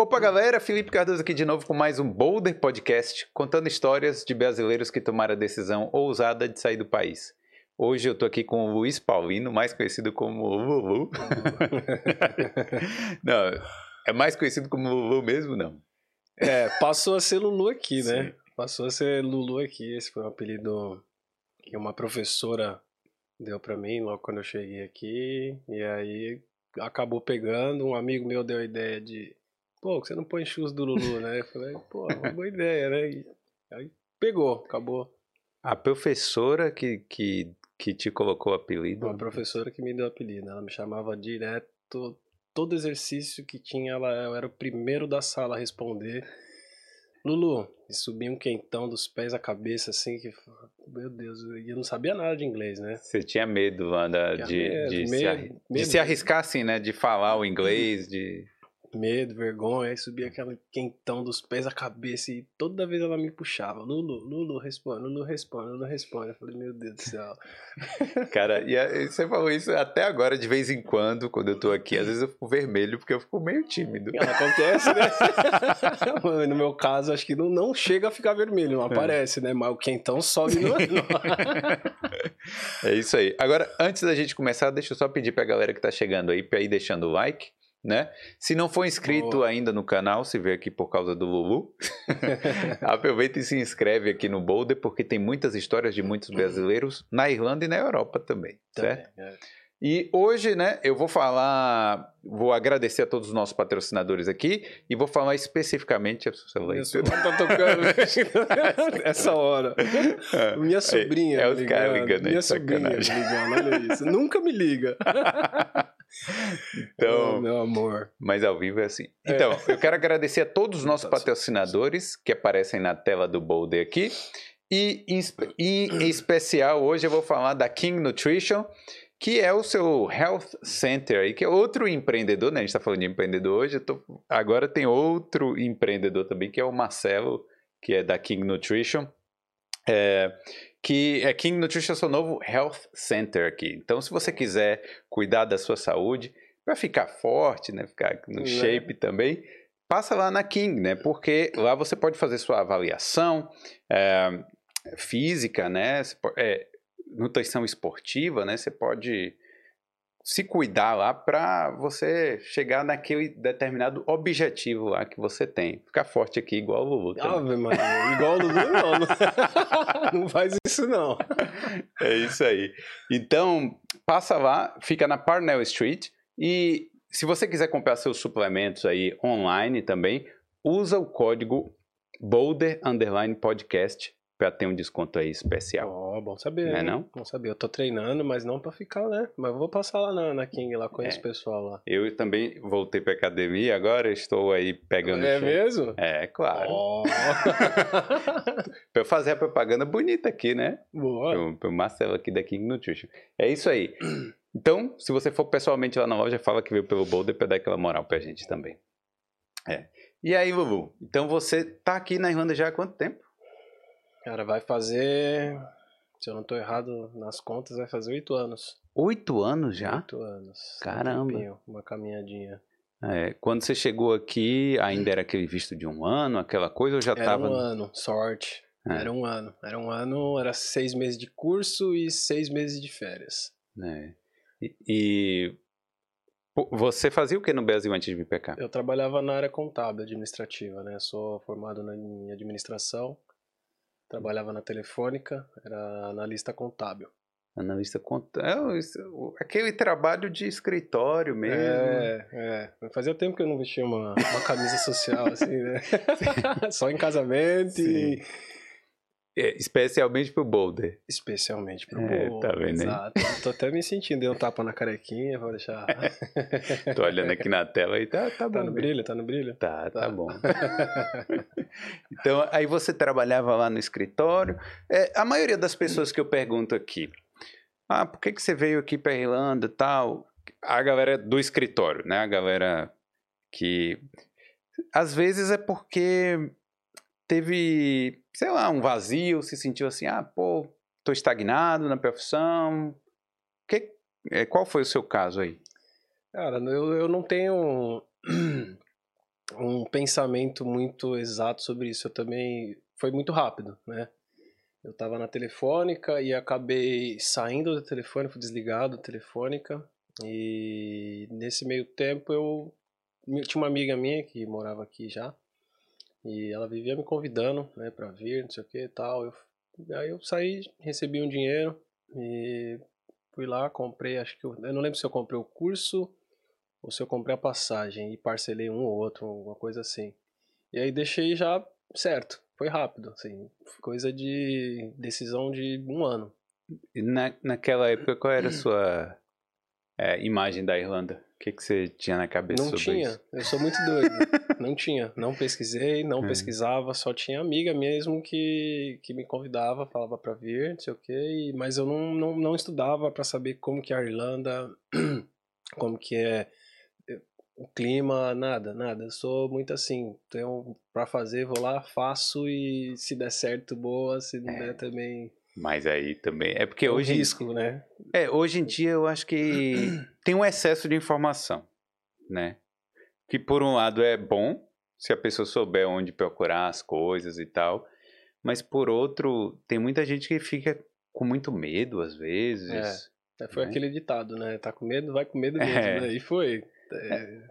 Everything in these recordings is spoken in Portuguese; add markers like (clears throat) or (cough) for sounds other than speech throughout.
Opa, galera, Felipe Cardoso aqui de novo com mais um Boulder Podcast, contando histórias de brasileiros que tomaram a decisão ousada de sair do país. Hoje eu tô aqui com o Luiz Paulino, mais conhecido como Lulu. (laughs) não, é mais conhecido como Lulu mesmo, não? É, passou a ser Lulu aqui, né? Sim. Passou a ser Lulu aqui. Esse foi um apelido que uma professora deu para mim logo quando eu cheguei aqui. E aí acabou pegando. Um amigo meu deu a ideia de pô, você não põe shoes do Lulu, né? Eu falei, pô, uma boa ideia, né? E aí pegou, acabou. A professora que, que, que te colocou o apelido? Uma professora que me deu o apelido. Ela me chamava direto. Todo exercício que tinha, ela, eu era o primeiro da sala a responder. Lulu, e subia um quentão dos pés à cabeça, assim, que. Meu Deus, eu não sabia nada de inglês, né? Você tinha medo, Wanda, de, medo, de, medo, se, medo, de se arriscar, assim, né? De falar o inglês, de medo, vergonha, aí subia aquele quentão dos pés à cabeça e toda vez ela me puxava. Lulu, Lulu, responde, Lulu, responde, Lulu, responde. Eu falei, meu Deus do céu. (laughs) Cara, e você falou isso até agora, de vez em quando, quando eu tô aqui, às vezes eu fico vermelho porque eu fico meio tímido. Ela acontece, né? (laughs) no meu caso, acho que não, não chega a ficar vermelho, não é. aparece, né? Mas o quentão sobe (laughs) no. é isso aí. Agora, antes da gente começar, deixa eu só pedir pra galera que tá chegando aí pra ir deixando o like né? Se não for inscrito ainda no canal, se vê aqui por causa do Lulu, (laughs) aproveita e se inscreve aqui no Boulder, porque tem muitas histórias de muitos brasileiros na Irlanda e na Europa também, também certo? É. E hoje, né, eu vou falar, vou agradecer a todos os nossos patrocinadores aqui e vou falar especificamente. Isso, tá tocando (laughs) essa hora. (laughs) Minha sobrinha. É, é os caras ligando. Minha sobrinha ligando, olha isso. Nunca me liga. (laughs) Então, oh, meu amor. Mas ao vivo é assim. É. Então, é. eu quero agradecer a todos os nossos patrocinadores que aparecem na tela do Boulder aqui. E em, e em especial, hoje eu vou falar da King Nutrition, que é o seu Health Center aí, que é outro empreendedor, né? A gente está falando de empreendedor hoje, tô... agora tem outro empreendedor também, que é o Marcelo, que é da King Nutrition. É, que é King Nutrition seu novo Health Center aqui. Então, se você quiser cuidar da sua saúde, para ficar forte, né, ficar no é. shape também, passa lá na King, né? Porque lá você pode fazer sua avaliação é, física, né? É, nutrição esportiva, né? Você pode se cuidar lá para você chegar naquele determinado objetivo lá que você tem. Ficar forte aqui igual o Lulu. Ave Maria, igual o Lulu não. (laughs) Não faz isso não. É isso aí. Então, passa lá, fica na Parnell Street e se você quiser comprar seus suplementos aí online também, usa o código Boulder Underline Podcast para ter um desconto aí especial. Ó, oh, bom saber. Não é não? Bom saber. Eu tô treinando, mas não para ficar, né? Mas vou passar lá na, na King, lá conheço é. o pessoal lá. Eu também voltei pra academia, agora estou aí pegando É mesmo? É, claro. Oh. (laughs) pra eu fazer a propaganda bonita aqui, né? Boa. Pro, pro Marcelo aqui da King Nutrition. É isso aí. Então, se você for pessoalmente lá na loja, fala que veio pelo Boulder pra dar aquela moral pra gente também. É. E aí, Lulu? Então você tá aqui na Irlanda já há quanto tempo? Cara, vai fazer. Se eu não tô errado nas contas, vai fazer oito anos. Oito anos já? Oito anos. Caramba. Um uma caminhadinha. É, quando você chegou aqui, ainda era aquele visto de um ano, aquela coisa, ou já era tava. Era um ano, sorte. É. Era um ano. Era um ano, era seis meses de curso e seis meses de férias. É. E, e você fazia o que no Brasil antes de vir cá? Eu trabalhava na área contábil administrativa, né? Sou formado na, em administração Trabalhava na Telefônica, era analista contábil. Analista contábil. É, aquele trabalho de escritório mesmo. É, é. Fazia tempo que eu não vestia uma, uma camisa social, assim, né? (laughs) Só em casamento Sim. e é, especialmente pro Boulder. Especialmente pro é, Boulder. Tá vendo Exato. Tô até me sentindo, deu um tapa na carequinha, vou deixar. (laughs) Tô olhando aqui na tela e tá, tá bom. Tá no brilho, tá no brilho? Tá, tá, tá bom. (laughs) então, aí você trabalhava lá no escritório. É, a maioria das pessoas que eu pergunto aqui, ah, por que, que você veio aqui pra Irlanda e tal? A galera do escritório, né? A galera que. Às vezes é porque teve, sei lá, um vazio, se sentiu assim, ah, pô, tô estagnado na profissão. Que, eh, qual foi o seu caso aí? Cara, eu, eu não tenho um pensamento muito exato sobre isso. Eu também foi muito rápido, né? Eu estava na telefônica e acabei saindo da telefônica, fui desligado da telefônica e nesse meio tempo eu tinha uma amiga minha que morava aqui já e ela vivia me convidando, né, para vir, não sei o que e tal. Eu, aí eu saí, recebi um dinheiro e fui lá, comprei, acho que eu, eu não lembro se eu comprei o curso ou se eu comprei a passagem e parcelei um ou outro, alguma coisa assim. E aí deixei já certo, foi rápido, assim, coisa de decisão de um ano. Na, naquela época, qual era a sua é, imagem da Irlanda? O que, que você tinha na cabeça não sobre tinha. isso? Eu sou muito doido. (laughs) não tinha. Não pesquisei, não É. pesquisava, só tinha amiga mesmo que, que me convidava, falava pra vir, não sei o quê, mas eu não, não, não estudava pra saber como que é a Irlanda, (clears throat) como que é eh, o clima, nada, nada. Eu sou muito assim, tenho pra fazer, vou lá, faço e se der certo, boa, se não der também Mas aí também. É porque é um hoje, risco, né? é, hoje em dia eu acho que (clears throat) tem um excesso de informação, né? Que por um lado é bom, se a pessoa souber onde procurar as coisas e tal. Mas por outro, tem muita gente que fica com muito medo às vezes. É, Foi Né? aquele ditado, né? Tá com medo, vai com medo mesmo, É. né? E foi. É,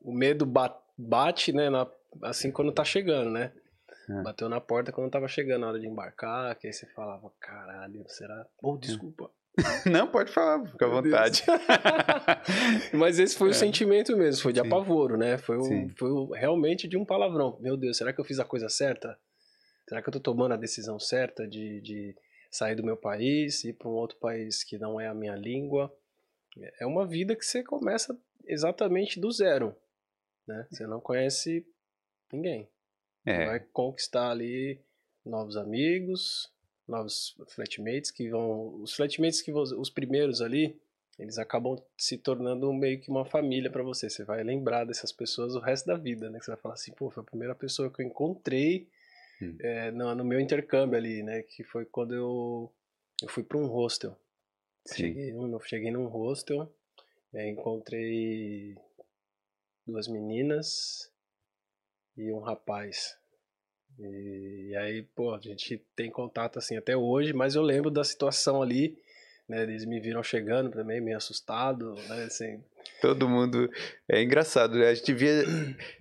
O medo ba- bate, né? na- assim quando tá chegando, né? É. Bateu na porta quando tava chegando a hora de embarcar, que aí você falava, caralho, será? Oh, desculpa. (laughs) Não, pode falar, fica à vontade. (laughs) Mas esse foi É. o sentimento mesmo, foi de Sim. apavoro, né? Foi, o, foi realmente de um palavrão. Meu Deus, será que eu fiz a coisa certa? Será que eu tô tomando a decisão certa de, de sair do meu país, ir para um outro país que não é a minha língua? É uma vida que você começa exatamente do zero, né? Você não conhece ninguém. É, Vai conquistar ali novos amigos, novos flatmates que vão. Os flatmates que vo- os primeiros ali, eles acabam se tornando meio que uma família pra você. Você vai lembrar dessas pessoas o resto da vida, né? Você vai falar assim, pô, foi a primeira pessoa que eu encontrei Hum. é, no, no meu intercâmbio ali, né? Que foi quando eu, eu fui pra um hostel. sim. Cheguei, num- eu cheguei num hostel, aí encontrei duas meninas e um rapaz. E, e aí, pô, a gente tem contato assim até hoje, mas eu lembro da situação ali, né? Eles me viram chegando também, meio assustado, né? Assim, Todo mundo. É engraçado, né? A gente devia,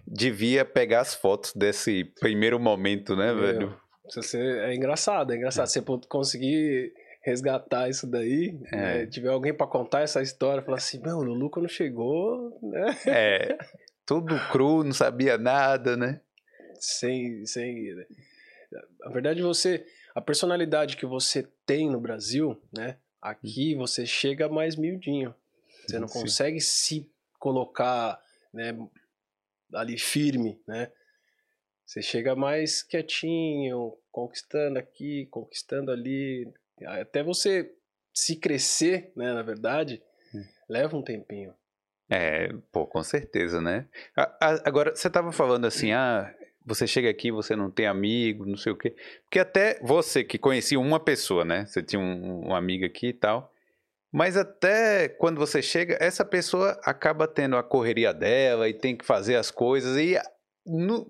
devia pegar as fotos desse primeiro momento, né, Meu, velho? você, é engraçado, é engraçado. Você conseguir resgatar isso daí, É. né, tiver alguém pra contar essa história, falar assim, meu, o Lulu quando chegou, né? É. (laughs) Tudo cru, não sabia nada, né? sem, sem a verdade você a personalidade que você tem no Brasil né? Aqui você chega mais miudinho. Você não Sim. consegue se colocar né ali firme né? Você chega mais quietinho conquistando aqui conquistando ali. Até você se crescer né na verdade Hum. leva um tempinho É, pô, com certeza, né? Agora, você tava falando assim, ah, você chega aqui, você não tem amigo, não sei o quê. Porque até você que conhecia uma pessoa, né? Você tinha um, uma amiga aqui e tal. Mas até quando você chega, essa pessoa acaba tendo a correria dela e tem que fazer as coisas e no-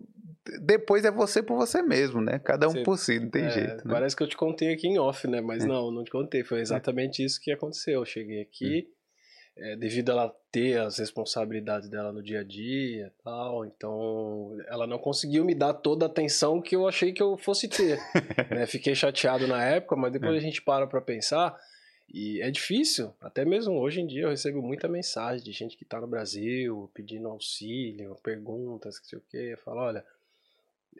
depois é você por você mesmo, né? Cada um Você- por si, não tem É, jeito, né? Parece que eu te contei aqui em off, né? Mas É. não, não te contei. Foi exatamente isso que aconteceu. Eu cheguei aqui, é, devido a ela ter as responsabilidades dela no dia a dia e tal, então ela não conseguiu me dar toda a atenção que eu achei que eu fosse ter. (laughs) né? Fiquei chateado na época, mas depois É. a gente para pra pensar. E é difícil, até mesmo hoje em dia eu recebo muita mensagem de gente que tá no Brasil pedindo auxílio, perguntas, que sei o quê. Eu falo, olha,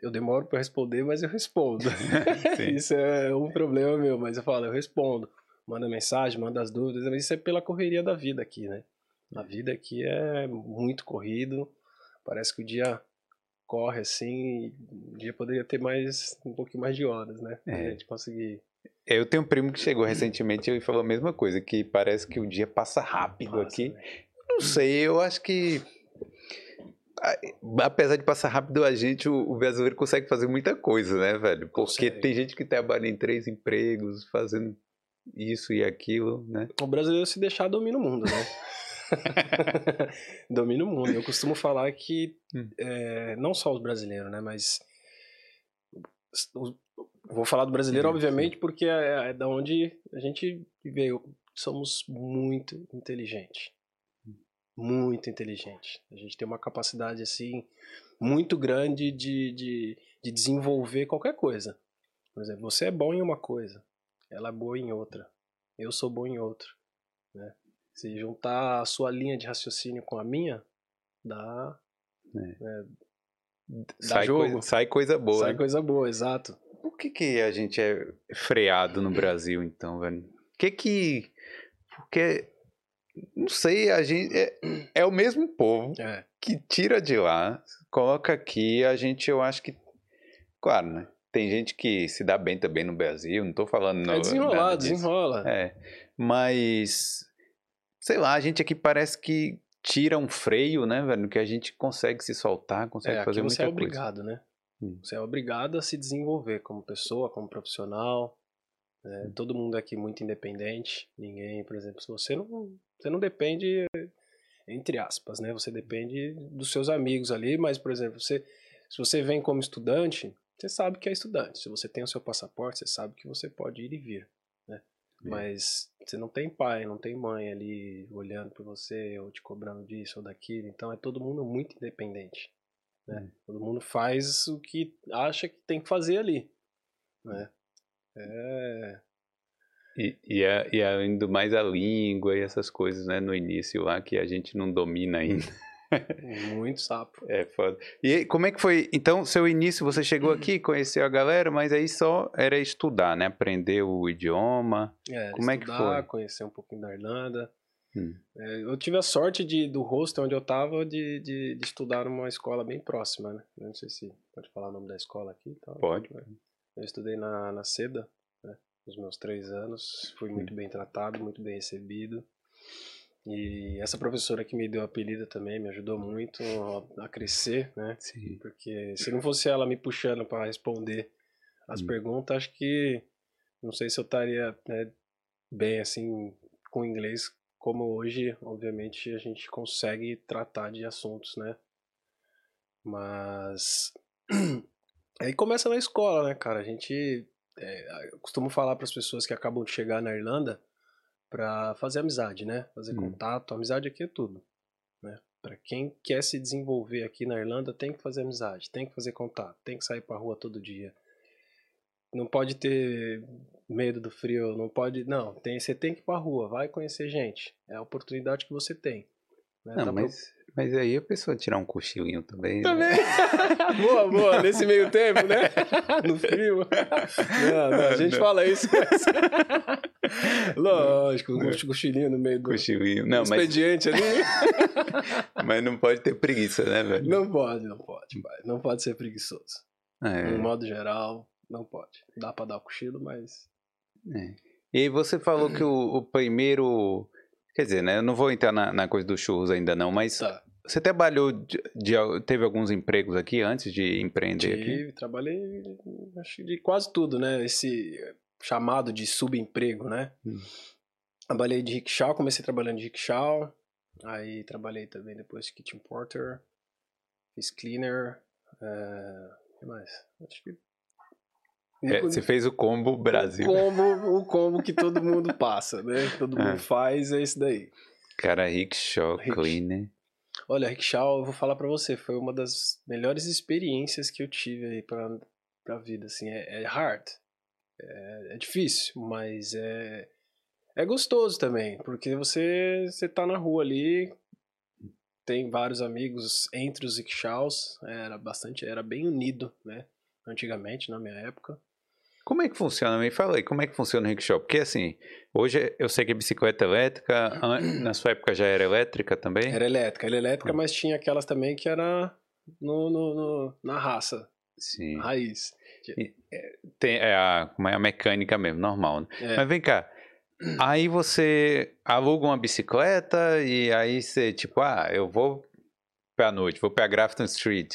eu demoro pra responder, mas eu respondo. (laughs) (laughs) Isso é um problema meu, mas eu falo, eu respondo. Manda mensagem, manda as dúvidas, mas isso é pela correria da vida aqui, né? A vida aqui é muito corrido, parece que o dia corre assim, e o dia poderia ter mais, um pouquinho mais de horas, né? Pra É. gente conseguir. Eu tenho um primo que chegou recentemente e falou a mesma coisa, que parece que o dia passa rápido Passa, aqui. né? Não sei, eu acho que. Apesar de passar rápido, a gente, o, o brasileiro consegue fazer muita coisa, né, velho? Porque Consegue. tem gente que trabalha em três empregos, fazendo isso e aquilo, né? O brasileiro se deixar domina o mundo, né? (laughs) Domina o mundo. Eu costumo falar que, hum. é, não só os brasileiros, né? Mas. vou falar do brasileiro, obviamente, porque é, é da onde a gente veio. Somos muito inteligentes. Muito inteligente. A gente tem uma capacidade, assim, muito grande de, de, de desenvolver qualquer coisa. Por exemplo, você é bom em uma coisa, ela é boa em outra, eu sou bom em outra. Né? Se juntar a sua linha de raciocínio com a minha, dá. É. Né, dá sai, jogo. Coisa, sai coisa boa. Sai coisa boa, exato. Por que, que a gente é freado no Brasil, então, velho? O que que. Porque. Não sei, a gente. É, é o mesmo povo é. que tira de lá, coloca aqui, a gente, eu acho que. Claro, né? Tem gente que se dá bem também no Brasil, não tô falando. No, é desenrolar, desenrola. É. Mas sei lá, a gente aqui parece que tira um freio, né, velho? Que a gente consegue se soltar, consegue é, fazer muita coisa. você é obrigado, né? Hum. Você é obrigado a se desenvolver como pessoa, como profissional. Né? Hum. Todo mundo é aqui muito independente. Ninguém, por exemplo, se você não, você não depende entre aspas, né? Você depende dos seus amigos ali, mas por exemplo, você se você vem como estudante, você sabe que é estudante. Se você tem o seu passaporte, você sabe que você pode ir e vir. É. Mas você não tem pai, não tem mãe ali olhando por você ou te cobrando disso ou daquilo. Então é todo mundo muito independente. Né? Hum. Todo mundo faz o que acha que tem que fazer ali. Né? É... E, e, é, e do mais a língua e essas coisas, né, no início lá que a gente não domina ainda. Muito sapo. É foda. E como é que foi? Então, seu início, você chegou aqui, conheceu a galera, mas aí só era estudar, né? Aprender o idioma. É, como estudar, é que foi? conhecer um pouquinho da Irlanda. Hum. É, eu tive a sorte de, do hostel onde eu tava de, de, de, estudar numa escola bem próxima, né? Não sei se pode falar o nome da escola aqui. Tá? Pode. Eu estudei na, na SEDA, né? Nos meus três anos. Fui muito hum. bem tratado, muito bem recebido. E essa professora que me deu o apelido também me ajudou muito a crescer, né? Sim. Porque se não fosse ela me puxando para responder as hum. perguntas, acho que não sei se eu estaria né, bem assim com inglês como hoje, obviamente a gente consegue tratar de assuntos, né? Mas (clears throat) aí começa na escola, né, cara? A gente é, eu costumo falar para as pessoas que acabam de chegar na Irlanda para fazer amizade, né? Fazer hum. contato. Amizade aqui é tudo, né? Para quem quer se desenvolver aqui na Irlanda, tem que fazer amizade, tem que fazer contato, tem que sair para rua todo dia. Não pode ter medo do frio, não pode, não, tem, você tem que ir para rua, vai conhecer gente. É a oportunidade que você tem. Né? Não, mas mas aí a pessoa tirar um cochilinho também. Né? Também. Né? (laughs) boa, boa. Nesse meio tempo, né? (laughs) No frio. Não, não, a gente não. fala isso, mas... (laughs) Lógico, um cochilinho no meio do cochilinho. Não, expediente mas... ali. mas não pode ter preguiça, né, velho? Não pode, não pode, pai. Não pode ser preguiçoso. É. No modo geral, não pode. Dá pra dar o cochilo, mas... É. E você falou que o, o primeiro... Quer dizer, né? Eu não vou entrar na, na coisa dos churros ainda não, mas tá. Você trabalhou, de, de, teve alguns empregos aqui antes de empreender Tive, aqui? trabalhei acho de quase tudo, né? Esse chamado de subemprego, né? Hum. Trabalhei de rickshaw, comecei trabalhando de rickshaw, aí trabalhei também depois de kitchen porter, fiz cleaner, o que mais? Acho que é, você fez o combo Brasil. O combo, o combo que todo mundo passa, né? (laughs) Todo mundo é. faz, é esse daí. Cara, rickshaw, Rick... cleaner. Olha, Rickshaw, eu vou falar para você, foi uma das melhores experiências que eu tive aí pra, pra vida, assim, é, é hard, é, é, difícil, mas é, é gostoso também, porque você, você tá na rua ali, tem vários amigos entre os rickshaws, era bastante, era bem unido, né, antigamente, na minha época, como é que funciona? Me fala aí, como é que funciona o rickshaw? Porque assim, hoje eu sei que é bicicleta elétrica, na sua época já era elétrica também? Era elétrica, era elétrica, ah. mas tinha aquelas também que era no, no, no na raça. Sim. Raiz. E, é, tem, é, a, é a mecânica mesmo, normal. Né? É. Mas vem cá, aí você aluga uma bicicleta e aí você, tipo, ah, eu vou pra noite, vou pra Grafton Street.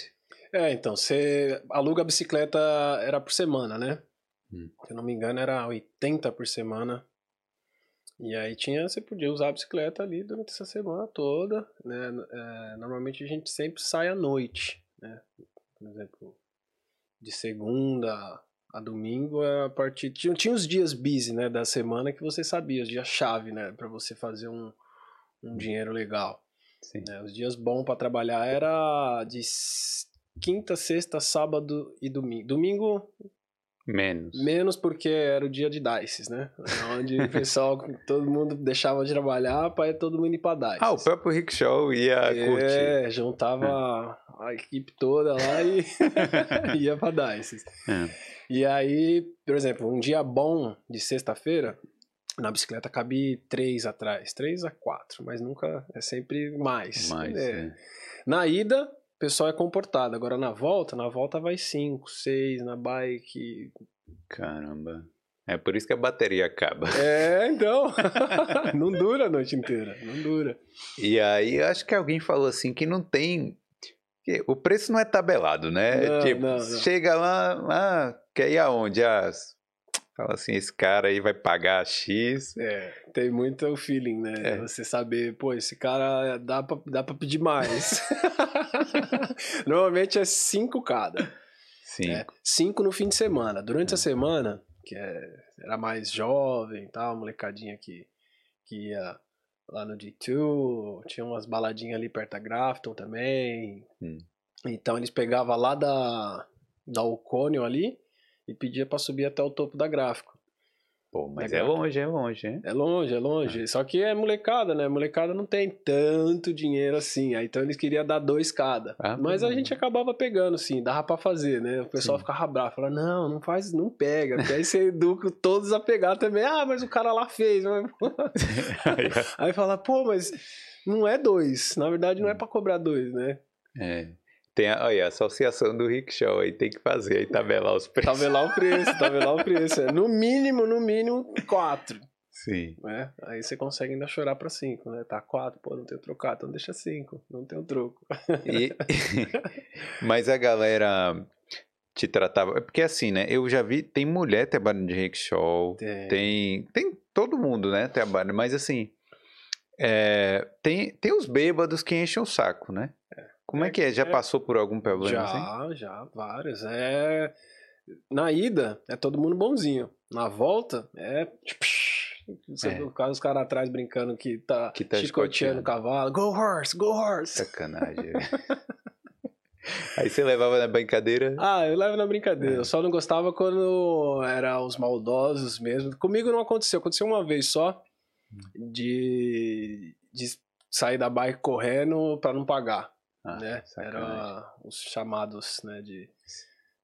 É, então, você aluga a bicicleta, era por semana, né? Hum. Se eu não me engano, era 80 por semana. E aí tinha, você podia usar a bicicleta ali durante essa semana toda, né? É, normalmente a gente sempre sai à noite, né? Por exemplo, de segunda a domingo a partir tinha, tinha os dias busy, né, da semana que você sabia, os dias chave, né, para você fazer um, um dinheiro legal. Né? Os dias bons para trabalhar era de quinta, sexta, sábado e domingo. Domingo Menos. Menos porque era o dia de dices, né? Onde o pessoal, (laughs) todo mundo deixava de trabalhar para todo mundo ir pra dices. Ah, o próprio Rick Show ia é, curtir. É, juntava é. a equipe toda lá e (laughs) ia pra dices. É. E aí, por exemplo, um dia bom de sexta-feira, na bicicleta cabe três atrás, três a quatro, mas nunca, é sempre mais. Mais, é. é. Na ida, pessoal é comportado. Agora na volta, na volta vai 5, 6 na bike. Caramba. É por isso que a bateria acaba. É, (laughs) então. (laughs) não dura a noite inteira. Não dura. E aí, acho que alguém falou assim que não tem. O preço não é tabelado, né? Não, tipo, não, não. chega lá, ah, quer ir aonde? Ah, Fala assim, esse cara aí vai pagar X. É, tem muito feeling, né? É. Você saber, pô, esse cara dá pra, dá pra pedir mais. (laughs) Normalmente é cinco cada. Cinco. É, cinco no fim de semana. Durante é. a semana, que é, era mais jovem e tal, molecadinha que, que ia lá no D2, tinha umas baladinhas ali perto da Grafton também. Hum. Então eles pegavam lá da, da Oconion ali, e pedia para subir até o topo da gráfico. Pô, mas é longe, é longe, hein? É longe, é longe. É. Só que é molecada, né? Molecada não tem tanto dinheiro assim. Aí, então eles queriam dar dois cada. Ah, mas a gente acabava pegando, sim, dava para fazer, né? O pessoal sim. ficava bravo, falava, não, não faz, não pega. Porque aí você educa todos a pegar também. Ah, mas o cara lá fez. (laughs) aí fala, pô, mas não é dois. Na verdade, não é hum. para cobrar dois, né? É. Tem a, olha, a associação do rickshaw aí tem que fazer, aí tabelar os preços. Tabelar o preço, tabelar o (laughs) preço. É, no mínimo, no mínimo, quatro. Sim. Né? Aí você consegue ainda chorar para cinco, né? Tá quatro, pô, não tenho trocado, então deixa cinco, não tenho troco. E... (laughs) Mas a galera te tratava. É porque assim, né? Eu já vi, tem mulher trabalhando de rickshaw, tem. tem, tem todo mundo, né? Trabalha, mas assim, é, tem, tem os bêbados que enchem o saco, né? Como é, que é? Já é, passou por algum problema já, assim? Já, vários. É... Na ida, é todo mundo bonzinho. Na volta, é... É. No caso, os caras atrás brincando que tá, que tá chicoteando o cavalo. Go horse, go horse. Sacanagem. (laughs) Aí você levava na brincadeira? Ah, eu levo na brincadeira. É. Eu só não gostava quando era os maldosos mesmo. Comigo não aconteceu. Aconteceu uma vez só hum. de, de sair da bike correndo para não pagar. Ah, né? Era os chamados né, de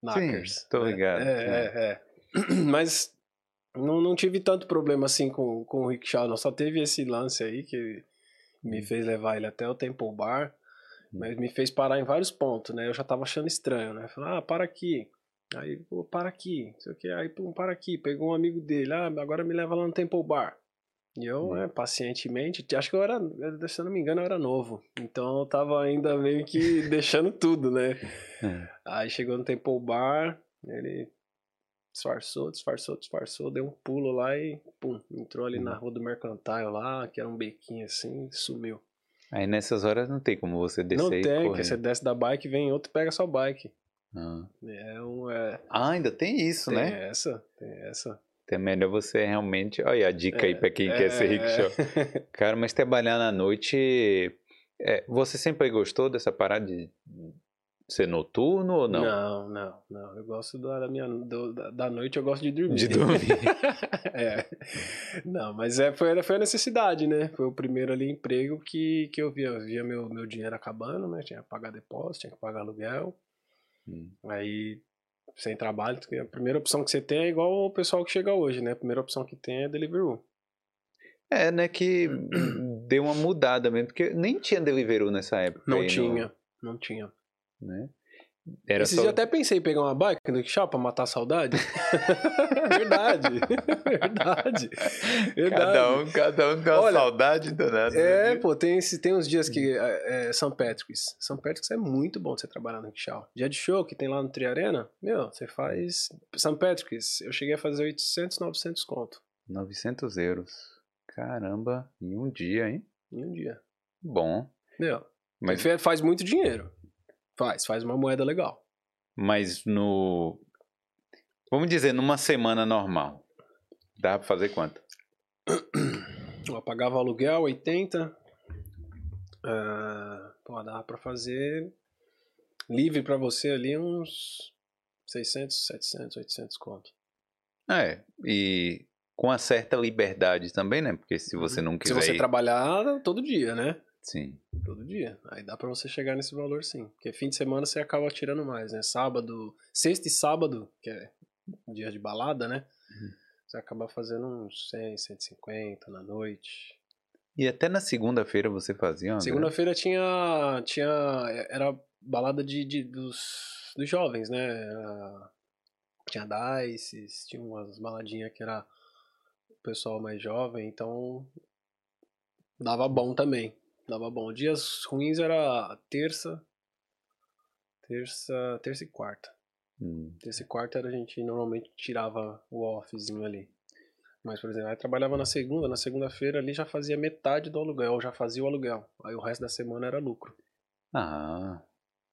knackers. Sim, tô né? ligado. É, é, é. (clears throat) Mas não, não tive tanto problema assim com, com o Rickshaw, não. Só teve esse lance aí que me hum. fez levar ele até o Temple Bar, hum. mas me fez parar em vários pontos, né? Eu já tava achando estranho, né? Ah, para aqui. Aí, pô, para aqui. Sei o que. Aí, para aqui. Pegou um amigo dele. Ah, agora me leva lá no Temple Bar. E eu, né, pacientemente, acho que eu era, se eu não me engano, eu era novo. Então eu tava ainda meio que (laughs) deixando tudo, né? É. Aí chegou no Temple Bar, ele disfarçou, disfarçou, disfarçou, deu um pulo lá e, pum, entrou ali na uhum. rua do Mercantile lá, que era um bequinho assim, sumiu. Aí nessas horas não tem como você descer Não tem, que você desce da bike, vem outro pega sua bike. Ah. É um, é... ah, ainda tem isso, tem né? Tem essa, tem essa. É melhor você realmente. Olha a dica é, aí para quem é, quer ser rickshaw. É. Cara, mas trabalhar na noite. É, você sempre gostou dessa parada de ser noturno ou não? Não, não, não. Eu gosto da, minha, do, da noite, eu gosto de dormir. De dormir. (laughs) é. Não, mas é, foi, foi a necessidade, né? Foi o primeiro ali emprego que, que eu via. Eu via meu, meu dinheiro acabando, né? Tinha que pagar depósito, tinha que pagar aluguel. Hum. Aí sem trabalho, a primeira opção que você tem é igual o pessoal que chega hoje, né? A primeira opção que tem é Deliveroo. É, né, que (clears throat) deu uma mudada mesmo, porque nem tinha Deliveroo nessa época. Não tinha, no... não tinha. Né? Era Esses só... eu até pensei em pegar uma bike no Rickshaw pra matar a saudade. (laughs) verdade. (laughs) verdade. Verdade. Cada um, cada um com a saudade danada. É, pô, tem, tem uns dias que. É, é, São Patrick's. São Patrick's é muito bom você trabalhar no Rickshaw. Dia de show que tem lá no Triarena, meu, você faz. São Patrick's, eu cheguei a fazer 800, 900 conto. 900 euros. Caramba, em um dia, hein? Em um dia. Bom. Meu, mas faz muito dinheiro. Faz, faz uma moeda legal. mas no. Vamos dizer, numa semana normal. Dá pra fazer quanto? (clears throat) Eu pagava aluguel, 80. Ah, pô, dava pra fazer livre pra você ali uns 600, 700, 800 conto. É, e com uma certa liberdade também, né? Porque se você não Se quiser. você ir- trabalhar todo dia, né? Sim. Todo dia. Aí dá pra você chegar nesse valor sim. Porque fim de semana você acaba tirando mais, né? Sábado, sexta e sábado, que é dia de balada, né? Uhum. Você acaba fazendo uns 100, 150 na noite. E até na segunda-feira você fazia? Segunda-feira tinha, tinha. Era balada de, de- dos, dos jovens, né? Era- tinha Dices, tinha umas baladinhas que era o pessoal mais jovem, então dava bom também. Dava bom. Dias ruins era terça. Terça. Terça e quarta. Hum. Terça e quarta era a gente normalmente tirava o offzinho ali. Mas, por exemplo, aí trabalhava na segunda, na segunda-feira ali já fazia metade do aluguel, já fazia o aluguel. Aí o resto da semana era lucro. Ah,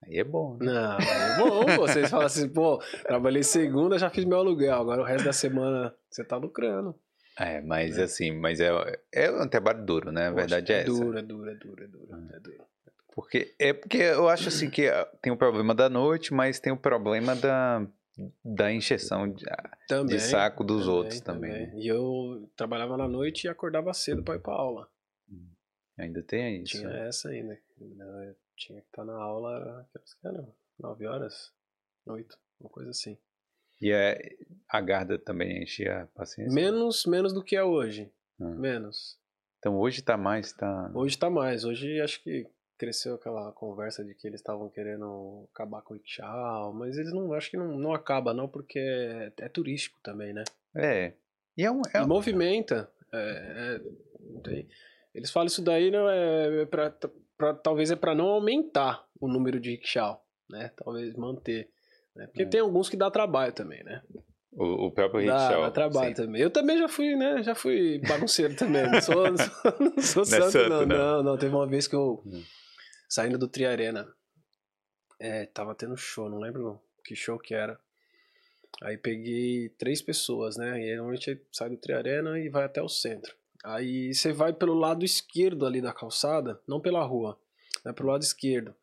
aí é bom. Né? Não, é bom. Vocês falam assim, pô, trabalhei segunda, já fiz meu aluguel, agora o resto da semana você tá lucrando. É, mas É. assim, mas é, é um trabalho duro, né? A verdade é, essa. duro, é duro, é duro, é duro, é duro. Porque, é porque eu acho assim que ah, tem o problema da noite, mas tem o problema da, da encheção de, Também, de saco dos também, outros também. né? E eu trabalhava na noite e acordava cedo pra ir pra aula. Ainda tem isso. Tinha né? essa ainda. Eu tinha que estar na aula, era? 9 horas? 8, uma coisa assim. E é, a Garda também enchia a paciência? Menos, menos do que é hoje. Ah. Menos. Então hoje tá mais, tá... Hoje tá mais. Hoje acho que cresceu aquela conversa de que eles estavam querendo acabar com o Ixal, mas eles não, acho que não, não acaba não, porque é, é turístico também, né? É. E é um... É um- movimenta. é, é, eles falam isso daí, não é pra, pra- talvez é para não aumentar o número de rickshaw, né? Talvez manter. Né? Porque É. tem alguns que dá trabalho também, né? o, o próprio Dá, rickshaw. dá trabalho sim. também. Eu também já fui, né? Já fui bagunceiro também. Não sou, (laughs) não sou, não sou Não é santo, santo, não. não. não. Não, Teve uma vez que eu, Hum. saindo do Triarena, é, tava tendo show, não lembro que show que era. Aí peguei três pessoas, né? E normalmente sai do Triarena e vai até o centro. Aí você vai pelo lado esquerdo ali da calçada, não pela rua, né? Pelo lado esquerdo.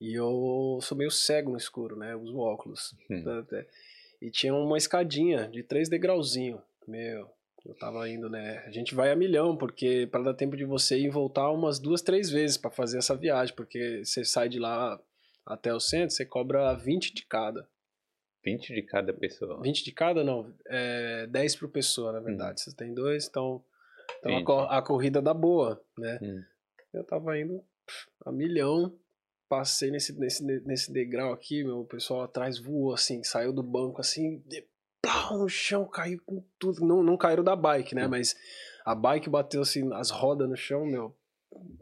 E eu sou meio cego no escuro, né? Eu uso óculos. Hum. Tá. E tinha uma escadinha de três degrauzinhos. Meu, eu tava indo, né? A gente vai a milhão, porque para dar tempo de você ir e voltar umas duas, três vezes para fazer essa viagem, porque você sai de lá até o centro, você cobra 20 de cada. 20 de cada pessoa. 20 de cada, não. É 10 por pessoa, na verdade. Você tem dois, então, então a, 20. co- a corrida dá boa, né? Hum. Eu tava indo a milhão, passei nesse, nesse, nesse degrau aqui, meu, o pessoal atrás voou assim, saiu do banco assim, de pau no chão, caiu com tudo. Não, não caíram da bike, né? Hum. Mas a bike bateu assim, as rodas no chão, meu.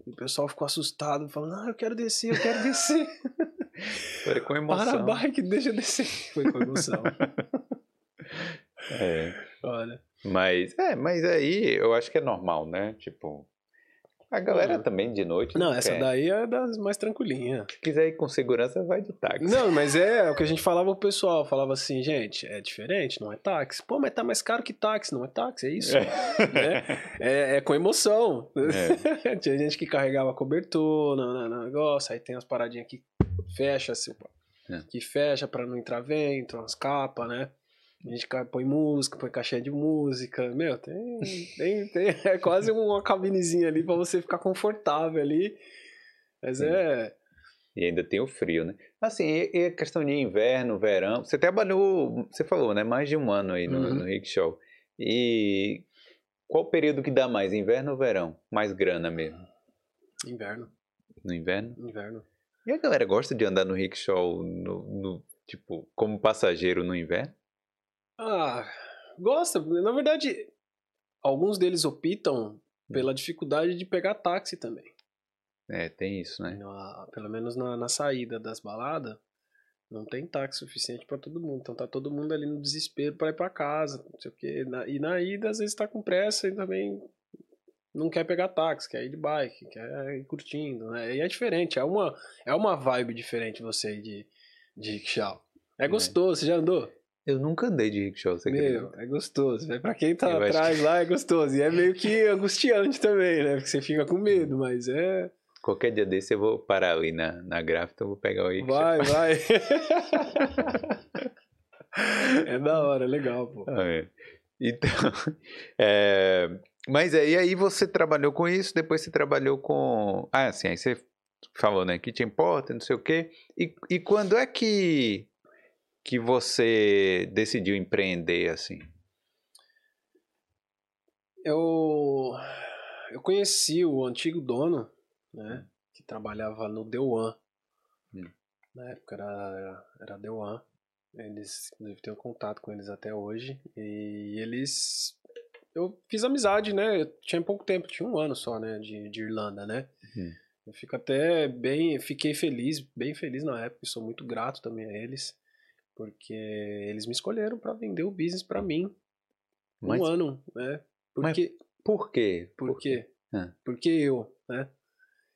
O pessoal ficou assustado, falando, ah, eu quero descer, eu quero descer. (laughs) Foi com Para a emoção. bike, deixa eu descer. (laughs) Foi com emoção. (laughs) É. Olha. Mas, é, mas aí eu acho que é normal, né? Tipo, a galera também de noite. Não, essa quer. daí é das mais tranquilinhas. Se quiser ir com segurança, vai de táxi. Não, mas é o que a gente falava pro pessoal. Falava assim, gente, é diferente, não é táxi. Pô, mas tá mais caro que táxi. Não é táxi, é isso. (laughs) né? É, é com emoção. É. (laughs) Tinha gente que carregava cobertor no, no- no negócio, aí tem umas paradinhas que fecha, assim, É. que fecha pra não entrar vento, umas capas, né? A gente põe música, põe caixinha de música. Meu, tem, tem, tem (laughs) é quase uma cabinezinha ali pra você ficar confortável ali. Mas Sim. é. E ainda tem o frio, né? Assim, e, a questão de inverno, verão. Você trabalhou, você falou, né? Mais de um ano aí no, Uhum. no rickshaw. E qual período que dá mais? Inverno ou verão? Mais grana mesmo? Inverno, No inverno? inverno. E a galera gosta de andar no rickshaw, no, no- tipo, como passageiro no inverno? Ah, gosta. Na verdade, alguns deles optam pela dificuldade de pegar táxi também. É, tem isso, né? Na- pelo menos na, na saída das baladas, não tem táxi suficiente pra todo mundo. Então tá todo mundo ali no desespero pra ir pra casa, não sei o quê. Na- e na ida, às vezes tá com pressa e também não quer pegar táxi, quer ir de bike, quer ir curtindo, né? E é diferente, é uma, é uma vibe diferente você ir de, de rickshaw. É gostoso, você já andou? Eu nunca andei de rickshaw, você Meu, acredita? é gostoso. Pra quem tá eu atrás que... lá, é gostoso. E é meio que (laughs) angustiante também, né? Porque você fica com medo, mas é... Qualquer dia desse eu vou parar ali na, na gráfica, eu vou pegar o rickshaw. Vai, vai. (laughs) (laughs) é da hora, legal, pô. Ah, é. Então, é... mas aí, aí você trabalhou com isso, depois você trabalhou com... Ah, assim, aí você falou, né, que te importa, não sei o quê. E, e quando é que que você decidiu empreender assim? Eu eu conheci o antigo dono, né, hum. que trabalhava no The One. Hum. Na época era era The One. Eles, inclusive, tenho contato com eles até hoje. E eles. Eu fiz amizade, né? Eu tinha pouco tempo, tinha um ano só, né? De, de Irlanda, né? Uhum. Eu fico até bem. Fiquei feliz, bem feliz na época, e sou muito grato também a eles porque eles me escolheram para vender o business para mim mas, um ano, né? Porque, por quê? Por, por quê? Ah. Porque eu, né?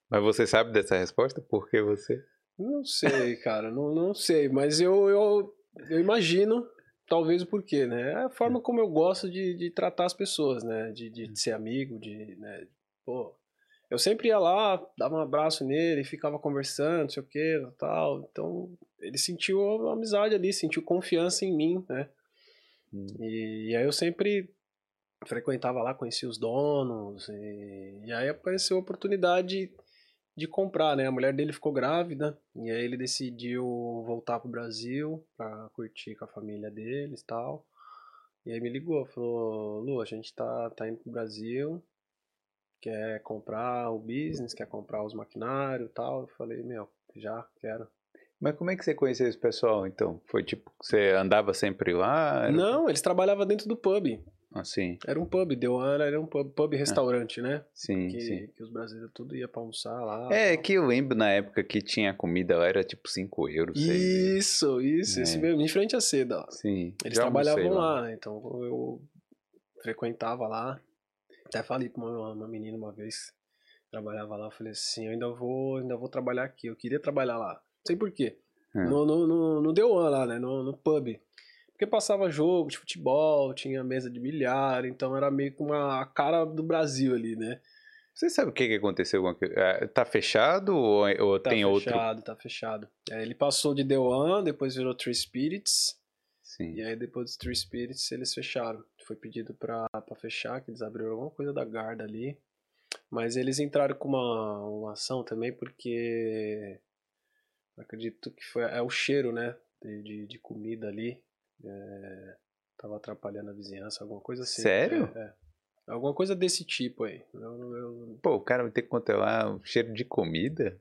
Mas você sabe dessa resposta? Por que você? Não sei, cara, não, não sei, mas eu, eu, eu imagino talvez o porquê, né? É a forma hum. como eu gosto de, de tratar as pessoas, né? De, de, de ser amigo, de, né? Pô, eu sempre ia lá, dava um abraço nele, ficava conversando, não sei o que, tal. Então, ele sentiu amizade ali, sentiu confiança em mim, né? Hum. E, e, aí eu sempre frequentava lá, conhecia os donos, e, e aí apareceu a oportunidade de comprar, né? A mulher dele ficou grávida, e aí ele decidiu voltar pro Brasil para curtir com a família deles e tal. E aí me ligou, falou, Lu, a gente tá, tá indo pro Brasil, quer comprar o business, quer comprar os maquinários e tal. Eu falei, meu, já quero. Mas como é que você conheceu esse pessoal, então? Foi tipo, você andava sempre lá? Era... Não, eles trabalhavam dentro do pub. Assim. Era um pub, deu ano, era um pub, pub restaurante, ah. né? Sim, que, sim. Que os brasileiros tudo ia pra almoçar lá. É, tal. que eu lembro na época que tinha comida lá, era tipo 5 euros. Isso, isso, é. esse mesmo, em frente à seda. Sim. Eles trabalhavam lá, lá, né? Então eu frequentava lá. Até falei pra uma, uma menina uma vez, trabalhava lá, eu falei assim, eu ainda vou, ainda vou trabalhar aqui, eu queria trabalhar lá. Sei porquê. É. No, no, no, no Deu lá, né? No, no pub. Porque passava jogo de futebol, tinha mesa de bilhar, então era meio que uma cara do Brasil ali, né? Você sabe o que, que aconteceu? É, tá fechado ou, ou tá tem fechado, outro? Tá fechado, tá fechado. É, ele passou de The One, depois virou Three Spirits. Sim. E aí depois dos Three Spirits eles fecharam. Foi pedido pra, pra fechar, que eles abriram alguma coisa da Garda ali. Mas eles entraram com uma, uma ação também porque acredito que foi é o cheiro, né? De, de, de comida ali. É, tava atrapalhando a vizinhança, alguma coisa assim. Sério? É, é. Alguma coisa desse tipo aí. Eu, eu... Pô, o cara vai ter que controlar o cheiro de comida?